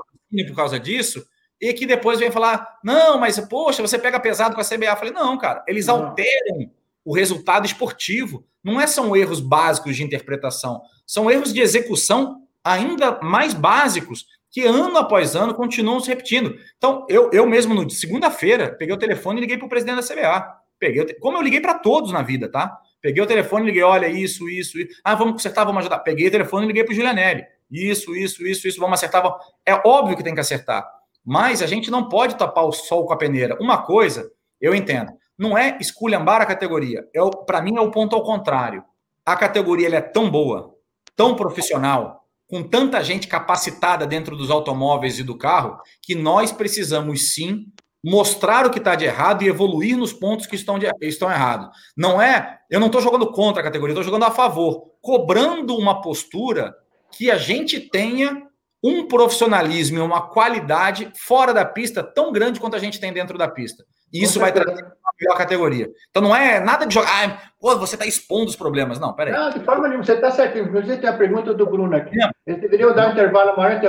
por causa disso, e que depois vem falar: não, mas poxa, você pega pesado com a CBA. Eu falei: não, cara, eles não. alteram o resultado esportivo. Não é, são erros básicos de interpretação, são erros de execução ainda mais básicos que ano após ano continuam se repetindo. Então, eu, eu mesmo, no segunda-feira, peguei o telefone e liguei para o presidente da CBA. Peguei, como eu liguei para todos na vida, tá? Peguei o telefone e liguei, olha, isso, isso, isso. Ah, vamos consertar, vamos ajudar. Peguei o telefone e liguei para o Julianelli. Isso, isso, isso, isso, vamos acertar. É óbvio que tem que acertar. Mas a gente não pode tapar o sol com a peneira. Uma coisa, eu entendo. não é esculhambar a categoria. É Para mim, é o ponto ao contrário. A categoria é tão boa, tão profissional, com tanta gente capacitada dentro dos automóveis e do carro, que nós precisamos sim mostrar o que está de errado e evoluir nos pontos que estão, estão errados. Não é, eu não estou jogando contra a categoria, estou jogando a favor, cobrando uma postura que a gente tenha um profissionalismo e uma qualidade fora da pista tão grande quanto a gente tem dentro da pista. E isso vai trazer uma melhor categoria. Então não é nada de jogar, ah, pô, você está expondo os problemas. Não, peraí. Não, de forma nenhuma, você está certo. Inclusive tem a pergunta do Bruno aqui. É. Eles deveriam dar um intervalo maior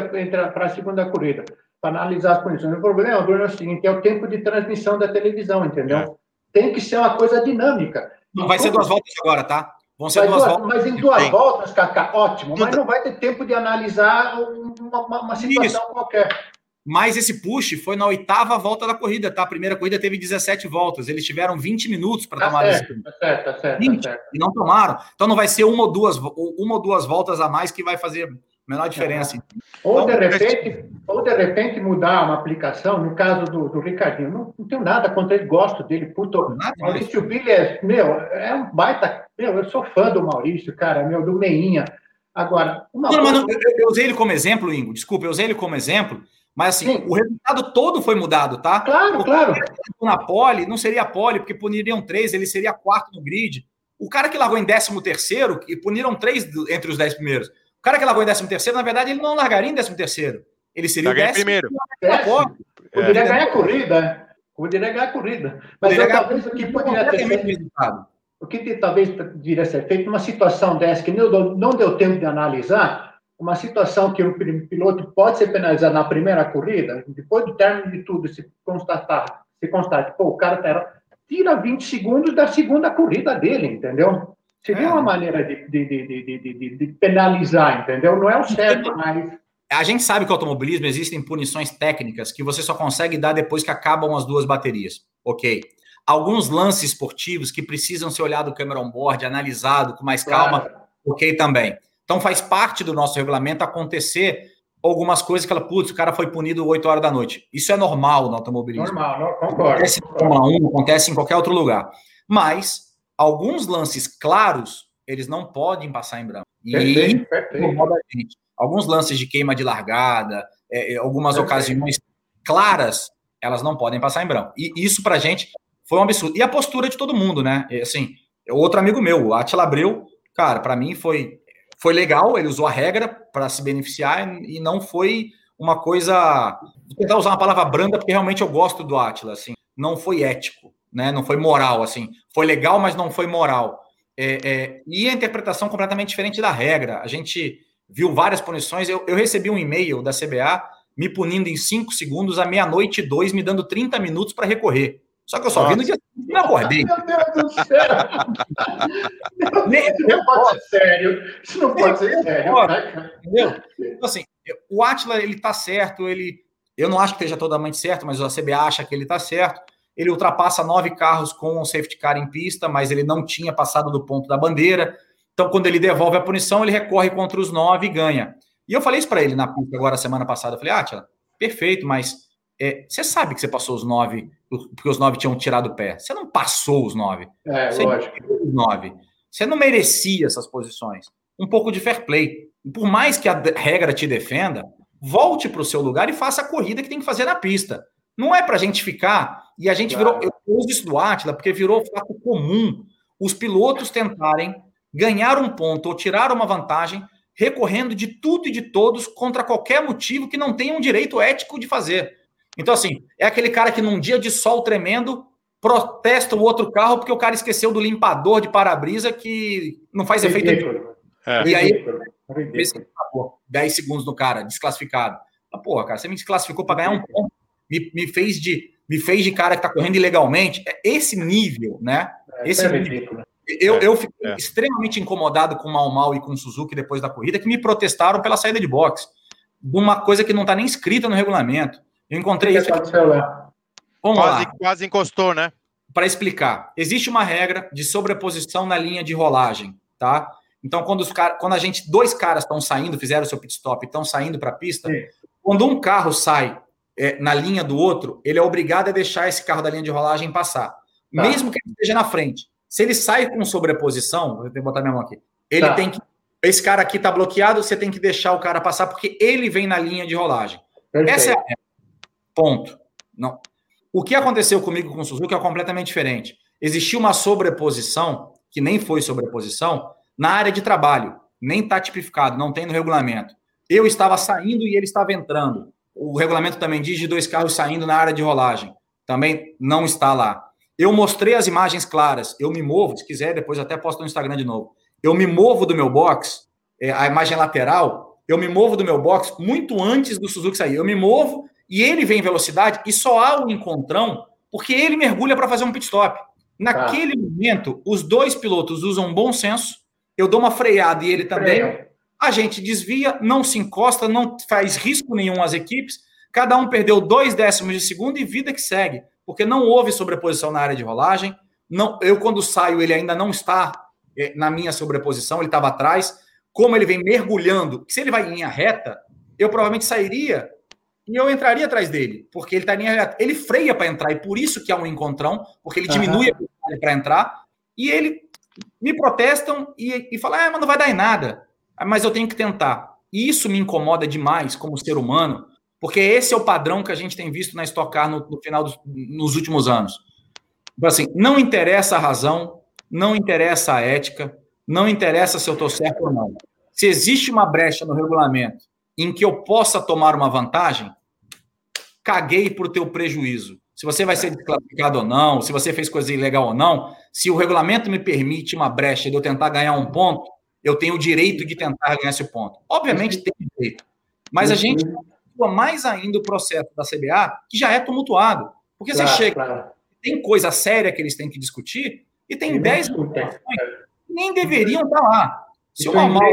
para a segunda corrida para analisar as condições. O problema, Bruno, é o seguinte: é o tempo de transmissão da televisão, entendeu? É. Tem que ser uma coisa dinâmica. Não vai ser duas voltas agora, tá? Vão ser duas, duas, voltas. Mas em duas voltas, Cacá, ótimo. Mas não vai ter tempo de analisar uma, uma situação Isso. qualquer. Mas esse push foi na oitava volta da corrida, tá? A primeira corrida teve 17 voltas. Eles tiveram 20 minutos para tá tomar certo, decisão. Tá certo, tá certo, 20, tá certo. E não tomaram. Então não vai ser uma ou duas, uma ou duas voltas a mais que vai fazer menor diferença. Ou, de repente, ou de repente mudar uma aplicação, no caso do, do Ricardinho, não, não tenho nada contra ele, gosto dele, puto. Nada, Maurício Billy é, meu, é um baita. Meu, eu sou fã do Maurício, cara, meu, do Meinha. Agora, uma não, coisa... eu, eu, usei ele como exemplo, Ingo, desculpa, eu usei ele como exemplo, mas assim, Sim. o resultado todo foi mudado, tá? Claro, o claro. Na pole, não seria pole, porque puniriam três, ele seria quarto no grid. O cara que largou em décimo terceiro, e puniram três entre os dez primeiros cara que largou em 13 terceiro, na verdade, ele não largaria em 13 terceiro. Ele seria o décimo primeiro. Poderia é. ganhar a corrida, né? Poderia ganhar a corrida. Mas eu, talvez o que poderia ter feito, o que talvez deveria ser feito numa situação dessa que não, deu tempo de analisar, uma situação que o piloto pode ser penalizado na primeira corrida, depois do término de tudo, se constatar, se constatar que pô, o cara tá, tira 20 segundos da segunda corrida dele, entendeu? Seria é. uma maneira de, de, de, de, penalizar, entendeu? Não é o certo, mas. A gente sabe que o automobilismo existem punições técnicas que você só consegue dar depois que acabam as duas baterias. Ok. Alguns lances esportivos que precisam ser olhado câmera on-board, analisado com mais calma, claro. ok também. Então faz parte do nosso regulamento acontecer algumas coisas que ela, putz, o cara foi punido 8 horas da noite. Isso é normal no automobilismo. Normal, concordo. Acontece em Fórmula 1, acontece em qualquer outro lugar. Mas alguns lances claros, eles não podem passar em branco. E perfeito, perfeito. Alguns lances de queima de largada, é, é algumas perfeito. ocasiões claras, elas não podem passar em branco. E isso pra gente foi um absurdo. E a postura de todo mundo, né? Assim, outro amigo meu, o Atila Abreu, cara, para mim foi foi legal, ele usou a regra para se beneficiar e não foi uma coisa, vou tentar usar uma palavra branda porque realmente eu gosto do Atila, assim, não foi ético né? Não foi moral, assim. Foi legal, mas não foi moral. É, é, e a interpretação completamente diferente da regra. A gente viu várias punições. Eu, eu recebi um e-mail da CBA me punindo em 5 segundos à meia-noite e dois, me dando 30 minutos para recorrer. Só que eu só Nossa. vi no dia seguinte acordei. [laughs] Meu Deus do céu! [laughs] Isso não pode ser sério. Isso não pode ser sério. Né, Entendeu? Então, assim, o Atila, ele tá certo, ele... Eu não acho que esteja totalmente certo, mas a CBA acha que ele tá certo. Ele ultrapassa nove carros com um safety car em pista, mas ele não tinha passado do ponto da bandeira. Então, quando ele devolve a punição, ele recorre contra os nove e ganha. E eu falei isso para ele na pista agora, semana passada. Eu falei, ah, tia, perfeito, mas é, você sabe que você passou os nove, porque os nove tinham tirado o pé. Você não passou os nove. É, você lógico. Os nove. Você não merecia essas posições. Um pouco de fair play. Por mais que a regra te defenda, volte para o seu lugar e faça a corrida que tem que fazer na pista. Não é para a gente ficar. E a gente claro. virou. Eu uso isso do Atila, porque virou fato comum os pilotos tentarem ganhar um ponto ou tirar uma vantagem recorrendo de tudo e de todos contra qualquer motivo que não tenha um direito ético de fazer. Então, assim, é aquele cara que num dia de sol tremendo protesta o outro carro porque o cara esqueceu do limpador de para-brisa que não faz efeito É. E aí, ridículo. 10 segundos no cara, desclassificado. Ah, porra, cara, você me desclassificou para ganhar um ponto me, me fez de me fez de cara que está correndo ilegalmente. É esse nível, né? É, esse é nível. Eu, eu fiquei é. extremamente incomodado com o Mal Mal e com o Suzuki depois da corrida, que me protestaram pela saída de boxe. De uma coisa que não está nem escrita no regulamento. Eu encontrei isso. Aqui. Vamos quase, lá. quase encostou, né? Para explicar, existe uma regra de sobreposição na linha de rolagem, tá? Então, quando, os car... quando a gente, dois caras estão saindo, fizeram o seu pit stop e estão saindo para a pista, Sim. quando um carro sai é, na linha do outro, ele é obrigado a deixar esse carro da linha de rolagem passar. Tá. Mesmo que ele esteja na frente. Se ele sai com sobreposição, vou botar minha mão aqui. Ele tá. tem que. Esse cara aqui está bloqueado, você tem que deixar o cara passar, porque ele vem na linha de rolagem. Perfeito. Essa é a. Ponto. Não. O que aconteceu comigo com o Suzuki é completamente diferente. Existiu uma sobreposição, que nem foi sobreposição, na área de trabalho. Nem está tipificado, não tem no regulamento. Eu estava saindo e ele estava entrando. O regulamento também diz de dois carros saindo na área de rolagem. Também não está lá. Eu mostrei as imagens claras. Eu me movo, se quiser, depois até posto no Instagram de novo. Eu me movo do meu box, é, a imagem lateral, eu me movo do meu box muito antes do Suzuki sair. Eu me movo e ele vem em velocidade e só há o um encontrão porque ele mergulha para fazer um pit stop. Naquele ah. momento, os dois pilotos usam bom senso. Eu dou uma freada e ele também. Freio. A gente desvia, não se encosta, não faz risco nenhum às equipes. Cada um perdeu dois décimos de segundo e vida que segue porque não houve sobreposição na área de rolagem. Não, eu, quando saio, ele ainda não está é, na minha sobreposição, ele estava atrás. Como ele vem mergulhando, se ele vai em linha reta, eu provavelmente sairia e eu entraria atrás dele, porque ele está em linha reta. Ele freia para entrar, e por isso que há um encontrão, porque ele diminui uhum. a para entrar, e ele me protestam e, e falam, ah, mas não vai dar em nada. Mas eu tenho que tentar. E isso me incomoda demais como ser humano, porque esse é o padrão que a gente tem visto na Stock Car no, no final dos nos últimos anos. Então, assim, não interessa a razão, não interessa a ética, não interessa se eu estou certo ou não. Se existe uma brecha no regulamento em que eu possa tomar uma vantagem, caguei por teu prejuízo. Se você vai ser desclassificado ou não, se você fez coisa ilegal ou não, se o regulamento me permite uma brecha de eu tentar ganhar um ponto, eu tenho o direito de tentar ganhar esse ponto. Obviamente tem direito. Mas a gente tumultua mais ainda o processo da CBA, que já é tumultuado. Porque claro, você chega, claro. tem coisa séria que eles têm que discutir, e tem 10 que nem deveriam estar lá. Se uma mal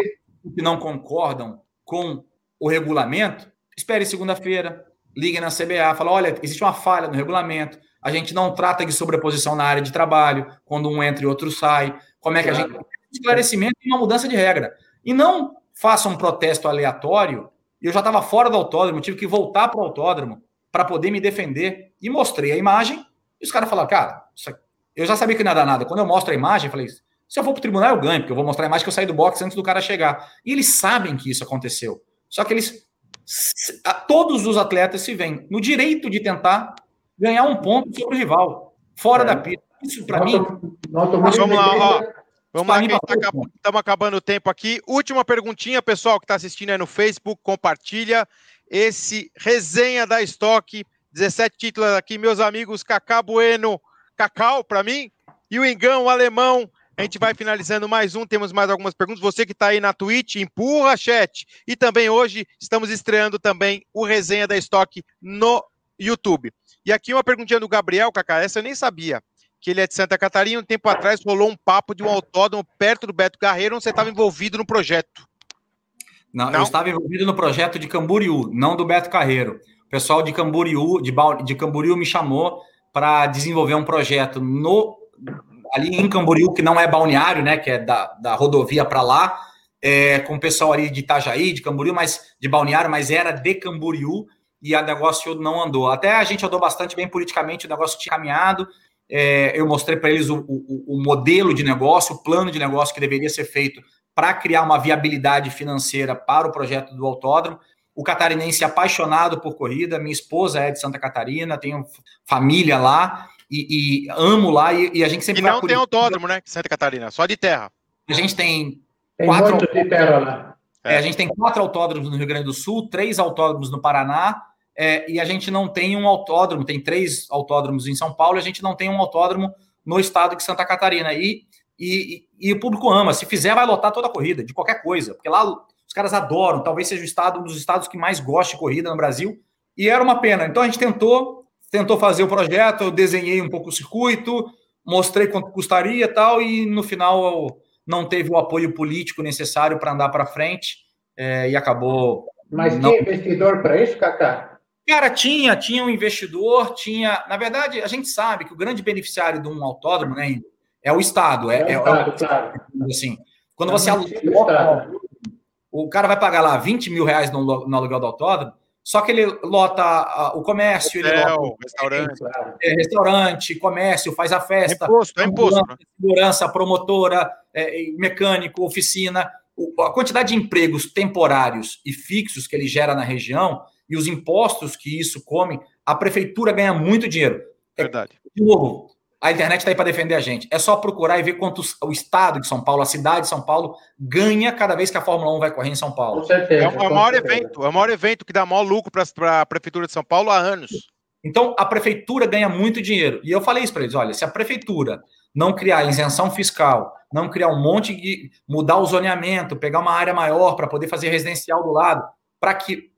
que não concordam com o regulamento, espere segunda-feira, ligue na CBA, fala: olha, existe uma falha no regulamento, a gente não trata de sobreposição na área de trabalho, quando um entra e outro sai. Como é que claro. a gente. Esclarecimento e uma mudança de regra. E não faça um protesto aleatório e eu já estava fora do autódromo, tive que voltar para o autódromo para poder me defender. E mostrei a imagem. E os caras falaram, cara, eu já sabia que não ia dar nada. Quando eu mostro a imagem, eu falei, se eu for para o tribunal, eu ganho, porque eu vou mostrar a imagem que eu saí do box antes do cara chegar. E eles sabem que isso aconteceu. Só que eles. Todos os atletas se veem no direito de tentar ganhar um ponto sobre o rival, fora é. da pista. Isso, para mim. Vamos lá, ó. Vamos lá, estamos tá acabando o tempo aqui. Última perguntinha, pessoal que está assistindo aí no Facebook, compartilha esse resenha da Stock. 17 títulos aqui, meus amigos Cacá Bueno, Cacau para mim, e o Engão, o alemão. A gente vai finalizando mais um, temos mais algumas perguntas. Você que está aí na Twitch, empurra chat. E também hoje estamos estreando também o resenha da Stock no YouTube. E aqui uma perguntinha do Gabriel, Cacá, essa eu nem sabia que ele é de Santa Catarina. Um tempo atrás rolou um papo de um autódromo perto do Beto Carreiro, onde você estava envolvido no projeto. Não, não, eu estava envolvido no projeto de Camboriú, não do Beto Carreiro. O pessoal de Camboriú, de, de Camboriú me chamou para desenvolver um projeto no ali em Camboriú, que não é balneário, né, que é da, da rodovia para lá, é, com o pessoal ali de Itajaí, de Camboriú, mas de balneário, mas era de Camboriú e o negócio não andou. Até a gente andou bastante bem politicamente, o negócio tinha caminhado, é, eu mostrei para eles o, o, o, modelo de negócio, o plano de negócio que deveria ser feito para criar uma viabilidade financeira para o projeto do autódromo. O catarinense apaixonado por corrida, minha esposa é de Santa Catarina, tenho família lá e, e amo lá e, e, a gente sempre. E não tem autódromo, né? Santa Catarina, só de terra. A gente tem, tem quatro. De terra lá. É, a gente tem quatro autódromos no Rio Grande do Sul, três autódromos no Paraná é, e a gente não tem um autódromo, tem três autódromos em São Paulo, a gente não tem um autódromo no estado de Santa Catarina. E, e, e, o público ama. Se fizer, vai lotar toda a corrida, de qualquer coisa. Porque lá os caras adoram, talvez seja o estado um dos estados que mais gosta de corrida no Brasil. E era uma pena. Então a gente tentou, tentou fazer o projeto, eu desenhei um pouco o circuito, mostrei quanto custaria e tal, e no final não teve o apoio político necessário para andar para frente é, e acabou. Mas não... tinha investidor para isso, Cacá? Cara, tinha, tinha um investidor, tinha. Na verdade, a gente sabe que o grande beneficiário de um autódromo, né, é o Estado. É, é, é, claro. Assim, quando você aluga, o cara vai pagar lá 20 mil reais no, no aluguel do autódromo, Só que ele lota o comércio, Hotel, ele lota restaurante. É, restaurante, comércio, faz a festa. É imposto, é imposto. Né? Segurança, promotora, é, mecânico, oficina. A quantidade de empregos temporários e fixos que ele gera na região e os impostos que isso come, a prefeitura ganha muito dinheiro. Verdade. De novo, a internet está aí para defender a gente. É só procurar e ver quanto o estado de São Paulo, a cidade de São Paulo, ganha cada vez que a Fórmula 1 vai correr em São Paulo. Com certeza. É o, maior certeza. evento, é o maior evento que dá maior lucro para a Prefeitura de São Paulo há anos. Então, a prefeitura ganha muito dinheiro. E eu falei isso para eles: olha, se a prefeitura não criar isenção fiscal, não criar um monte de. mudar o zoneamento, pegar uma área maior para poder fazer residencial do lado, para que,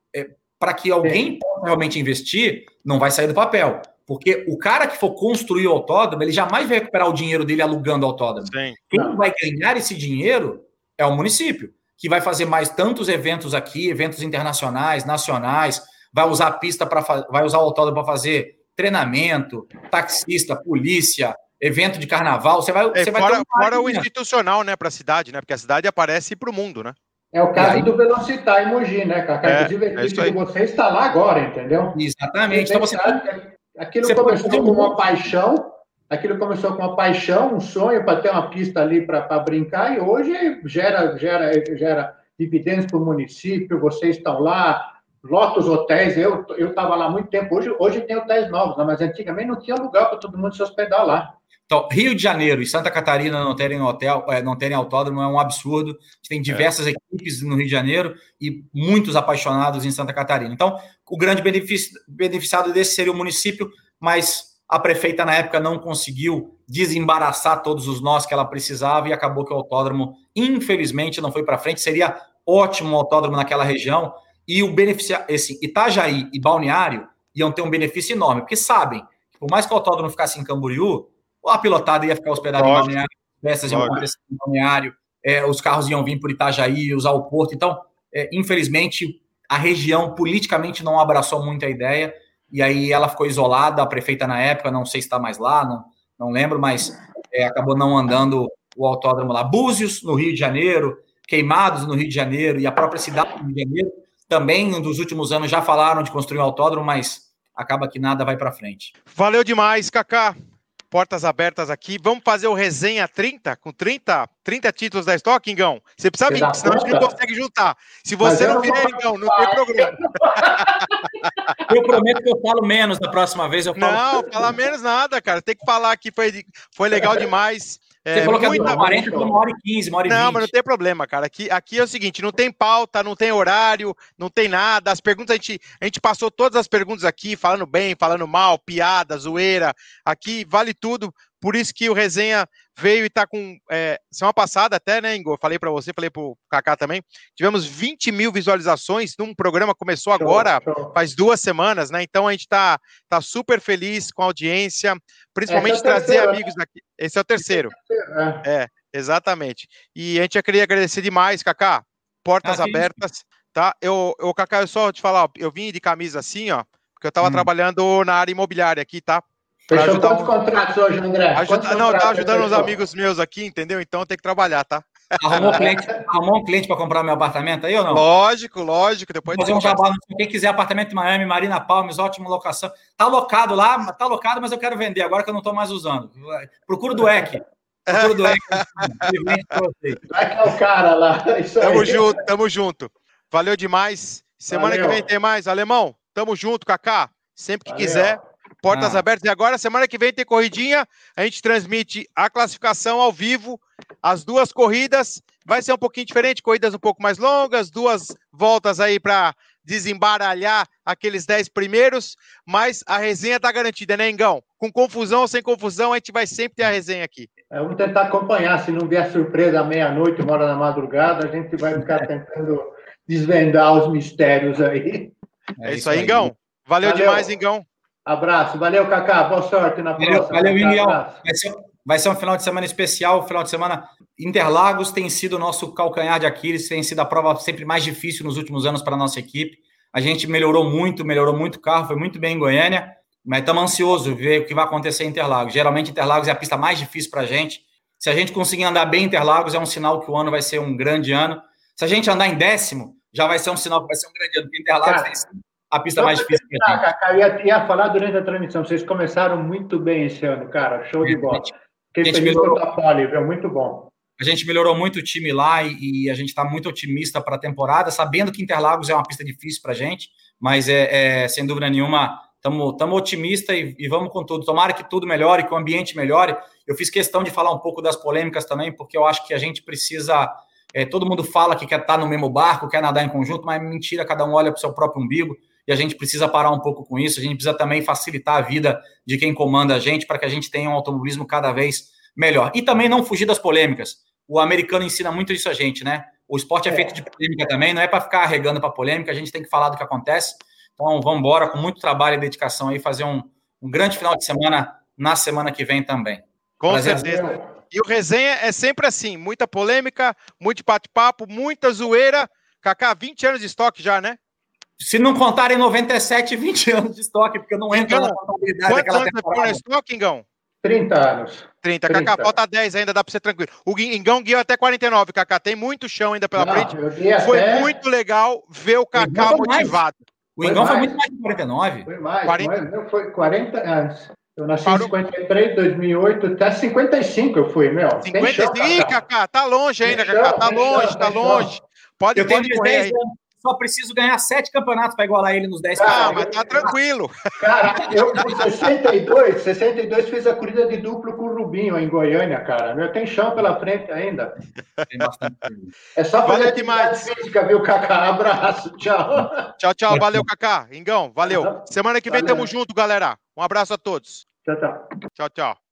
é, que alguém possa realmente investir, não vai sair do papel. Porque o cara que for construir o autódromo, ele jamais vai recuperar o dinheiro dele alugando o autódromo. Sim. Quem vai ganhar esse dinheiro é o município, que vai fazer mais tantos eventos aqui, eventos internacionais, nacionais, vai usar a pista para vai usar o autódromo para fazer treinamento, taxista, polícia, evento de carnaval. Você vai, é, você fora, vai fora o institucional, né, para a cidade, né? Porque a cidade aparece para o mundo, né? É o caso aí... do Velocitar em Mogi, né, Cacá? É, Inclusive, equipe é de vocês está lá agora, entendeu? Exatamente. Então você Aquilo Você começou com uma paixão, aquilo começou com uma paixão, um sonho para ter uma pista ali para brincar, e hoje gera, gera, gera dividendos para o município, vocês estão lá, lota os hotéis, eu estava lá há muito tempo, hoje, hoje tem hotéis novos, né? mas antigamente não tinha lugar para todo mundo se hospedar lá. Então, Rio de Janeiro e Santa Catarina não terem hotel, é, não terem autódromo é um absurdo. Tem diversas é. equipes no Rio de Janeiro e muitos apaixonados em Santa Catarina. Então, o grande beneficiado desse seria o município, mas a prefeita na época não conseguiu desembaraçar todos os nós que ela precisava e acabou que o autódromo, infelizmente, não foi para frente. Seria ótimo um autódromo naquela região e o beneficiar esse Itajaí e Balneário iam ter um benefício enorme, porque sabem que por mais que o autódromo ficasse em Camboriú, a pilotada ia ficar hospedada Lógico. em balneário, peças iam acontecer em balneário, é, os carros iam vir por Itajaí, usar o porto. Então, é, infelizmente, a região politicamente não abraçou muito a ideia, e aí ela ficou isolada, a prefeita na época, não sei se está mais lá, não, não lembro, mas é, acabou não andando o autódromo lá. Búzios, no Rio de Janeiro, Queimados, no Rio de Janeiro, e a própria cidade do Rio de Janeiro, também, nos últimos anos, já falaram de construir um autódromo, mas acaba que nada vai para frente. Valeu demais, Kaká portas abertas aqui. Vamos fazer o resenha 30, com 30, 30 títulos da Stock, Ingão? Você precisa vir, senão a gente não consegue juntar. Se você não vier, Ingão, não tem programa. [laughs] Eu prometo que eu falo menos da próxima vez. Eu falo... Não, fala menos nada, cara. Tem que falar que foi, foi legal demais. Você é, falou que é muita... 40 por uma hora e 15, uma hora e Não, 20. mas não tem problema, cara. Aqui, aqui é o seguinte, não tem pauta, não tem horário, não tem nada. As perguntas, a gente, a gente passou todas as perguntas aqui, falando bem, falando mal, piada, zoeira. Aqui vale tudo. Por isso que o Resenha veio e tá com. É, semana passada, até, né, Ingo? Falei para você, falei pro Kaká também. Tivemos 20 mil visualizações num programa começou agora, show, show. faz duas semanas, né? Então a gente tá, tá super feliz com a audiência, principalmente é trazer terceiro, né? amigos aqui. Esse é o terceiro. É, é, exatamente. E a gente queria agradecer demais, Kaká. Portas ah, abertas, tá? Eu, eu, Kaká, eu só te falar, eu vim de camisa assim, ó, porque eu tava hum. trabalhando na área imobiliária aqui, tá? Fechou quantos um... contratos hoje, André? Ajuda... Não, tá ajudando os amigos meus aqui, entendeu? Então tem que trabalhar, tá? Arrumou, cliente, arrumou um cliente para comprar meu apartamento aí ou não? Lógico, lógico. Depois fazer um trabalho. Quem quiser apartamento em Miami, Marina Palmes, ótima locação. Tá locado lá, tá locado, mas eu quero vender agora que eu não estou mais usando. Procura do EC. Procura do EC. é o cara lá. [laughs] Isso tamo aí. junto, tamo junto. Valeu demais. Semana Valeu. que vem tem mais. Alemão, tamo junto, Kaká. Sempre que Valeu. quiser. Portas ah. abertas. E agora, semana que vem, tem corridinha. A gente transmite a classificação ao vivo, as duas corridas. Vai ser um pouquinho diferente, corridas um pouco mais longas, duas voltas aí para desembaralhar aqueles dez primeiros, mas a resenha tá garantida, né, Engão? Com confusão ou sem confusão, a gente vai sempre ter a resenha aqui. É, vamos tentar acompanhar, se não vier surpresa à meia-noite, uma hora da madrugada, a gente vai ficar tentando desvendar os mistérios aí. É, é isso aí, Engão. Valeu, Valeu. demais, Engão. Abraço. Valeu, Cacá. Boa sorte na próxima. Valeu, Miguel. Vai ser, vai ser um final de semana especial. Final de semana Interlagos tem sido o nosso calcanhar de Aquiles, tem sido a prova sempre mais difícil nos últimos anos para a nossa equipe. A gente melhorou muito, melhorou muito o carro, foi muito bem em Goiânia, mas estamos ansiosos ver o que vai acontecer em Interlagos. Geralmente, Interlagos é a pista mais difícil para a gente. Se a gente conseguir andar bem em Interlagos, é um sinal que o ano vai ser um grande ano. Se a gente andar em décimo, já vai ser um sinal que vai ser um grande ano, Interlagos tem a pista mais difícil. Que ah, Cacá, eu ia, ia falar durante a transmissão. Vocês começaram muito bem esse ano, cara. Show de bola. Fiquei feliz melhorou... com pole, viu? Muito bom. A gente melhorou muito o time lá e, e a gente está muito otimista para a temporada, sabendo que Interlagos é uma pista difícil para a gente, mas é, é, sem dúvida nenhuma estamos otimistas e, e, vamos com tudo. Tomara que tudo melhore, que o ambiente melhore. Eu fiz questão de falar um pouco das polêmicas também, porque eu acho que a gente precisa. É, todo mundo fala que quer estar tá no mesmo barco, quer nadar em conjunto, mas mentira, cada um olha para o seu próprio umbigo e a gente precisa parar um pouco com isso. A gente precisa também facilitar a vida de quem comanda a gente para que a gente tenha um automobilismo cada vez melhor. E também não fugir das polêmicas. O americano ensina muito isso a gente, né? O esporte é, é. feito de polêmica também, não é para ficar arregando para polêmica, a gente tem que falar do que acontece. Então, vamos embora com muito trabalho e dedicação aí, fazer um, um grande final de semana na semana que vem também. Com Prazer certeza. E o resenha é sempre assim: muita polêmica, muito bate-papo, muita zoeira. Kaká, 20 anos de estoque já, né? Se não contarem 97, 20 anos de estoque, porque eu não entro na contabilidade Quantos anos temporada. você estoque, Ingão? 30 anos. 30. 30. Cacá, falta 10 ainda, dá para ser tranquilo. O Ingão guiou até 49, Cacá. Tem muito chão ainda pela não, frente. Foi até... muito legal ver o Cacá motivado. Mais. O Ingão foi, foi, muito mais de 49. Foi mais. 40... Foi 40 anos. Eu nasci Parou. em 53, 2008, até 55 eu fui, meu. 55? Ih, Cacá, tá longe ainda, Cacá. Tá longe, chão, tá longe. Pode, eu pode correr aí só preciso ganhar sete campeonatos para igualar ele nos dez Ah, mas tá tranquilo. Cara, eu com 62, 62 fiz a corrida de duplo com o Rubinho em Goiânia, cara. Meu, tem chão pela frente ainda. Tem bastante. É só fazer valeu demais. física, viu, Cacá? Abraço, tchau. Tchau, tchau. Valeu, Cacá. Ingão, valeu. Semana que vem valeu. tamo junto, galera. Um abraço a todos. Tchau, tchau. Tchau, tchau.